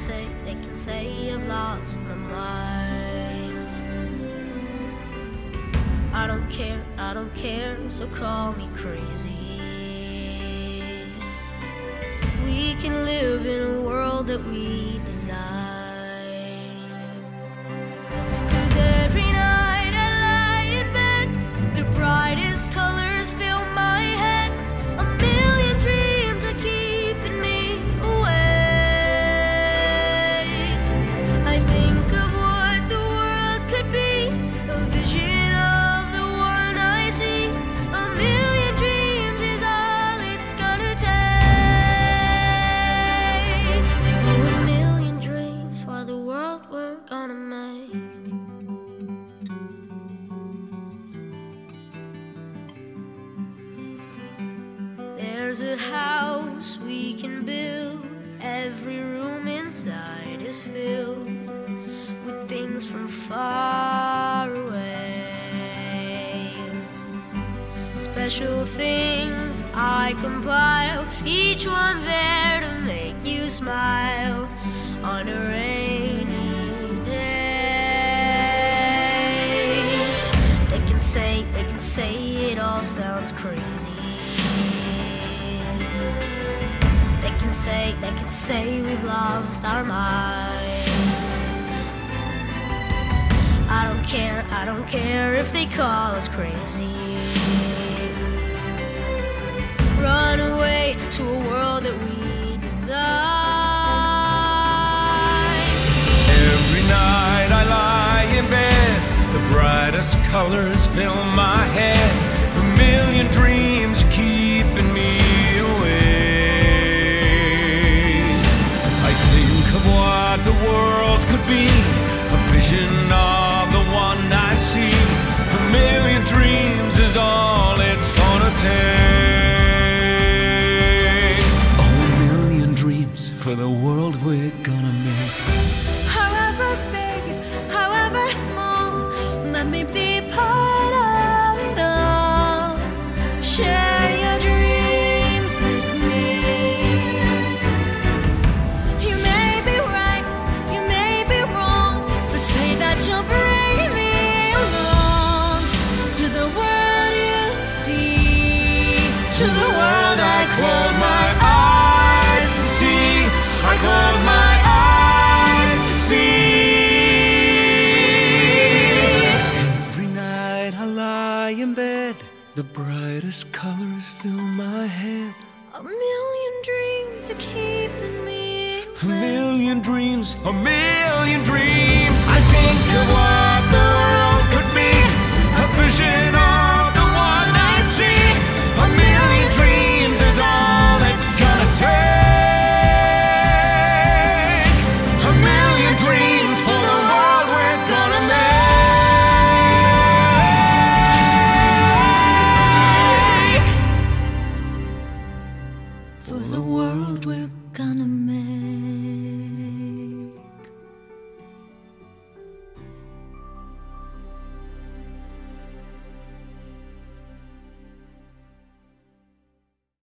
Say, they can say I've lost my mind. I don't care, I don't care, so call me crazy. We can live in a world that we desire. Special things I compile, each one there to make you smile on a rainy day. They can say, they can say it all sounds crazy. They can say, they can say we've lost our minds. I don't care, I don't care if they call us crazy run away to a world that we design. Every night I lie in bed, the brightest colors fill my head, a million dreams keeping me awake. I think of what the world could be, a vision of the one I see. A million dreams is all it's gonna take. For the world we're gonna dreams, a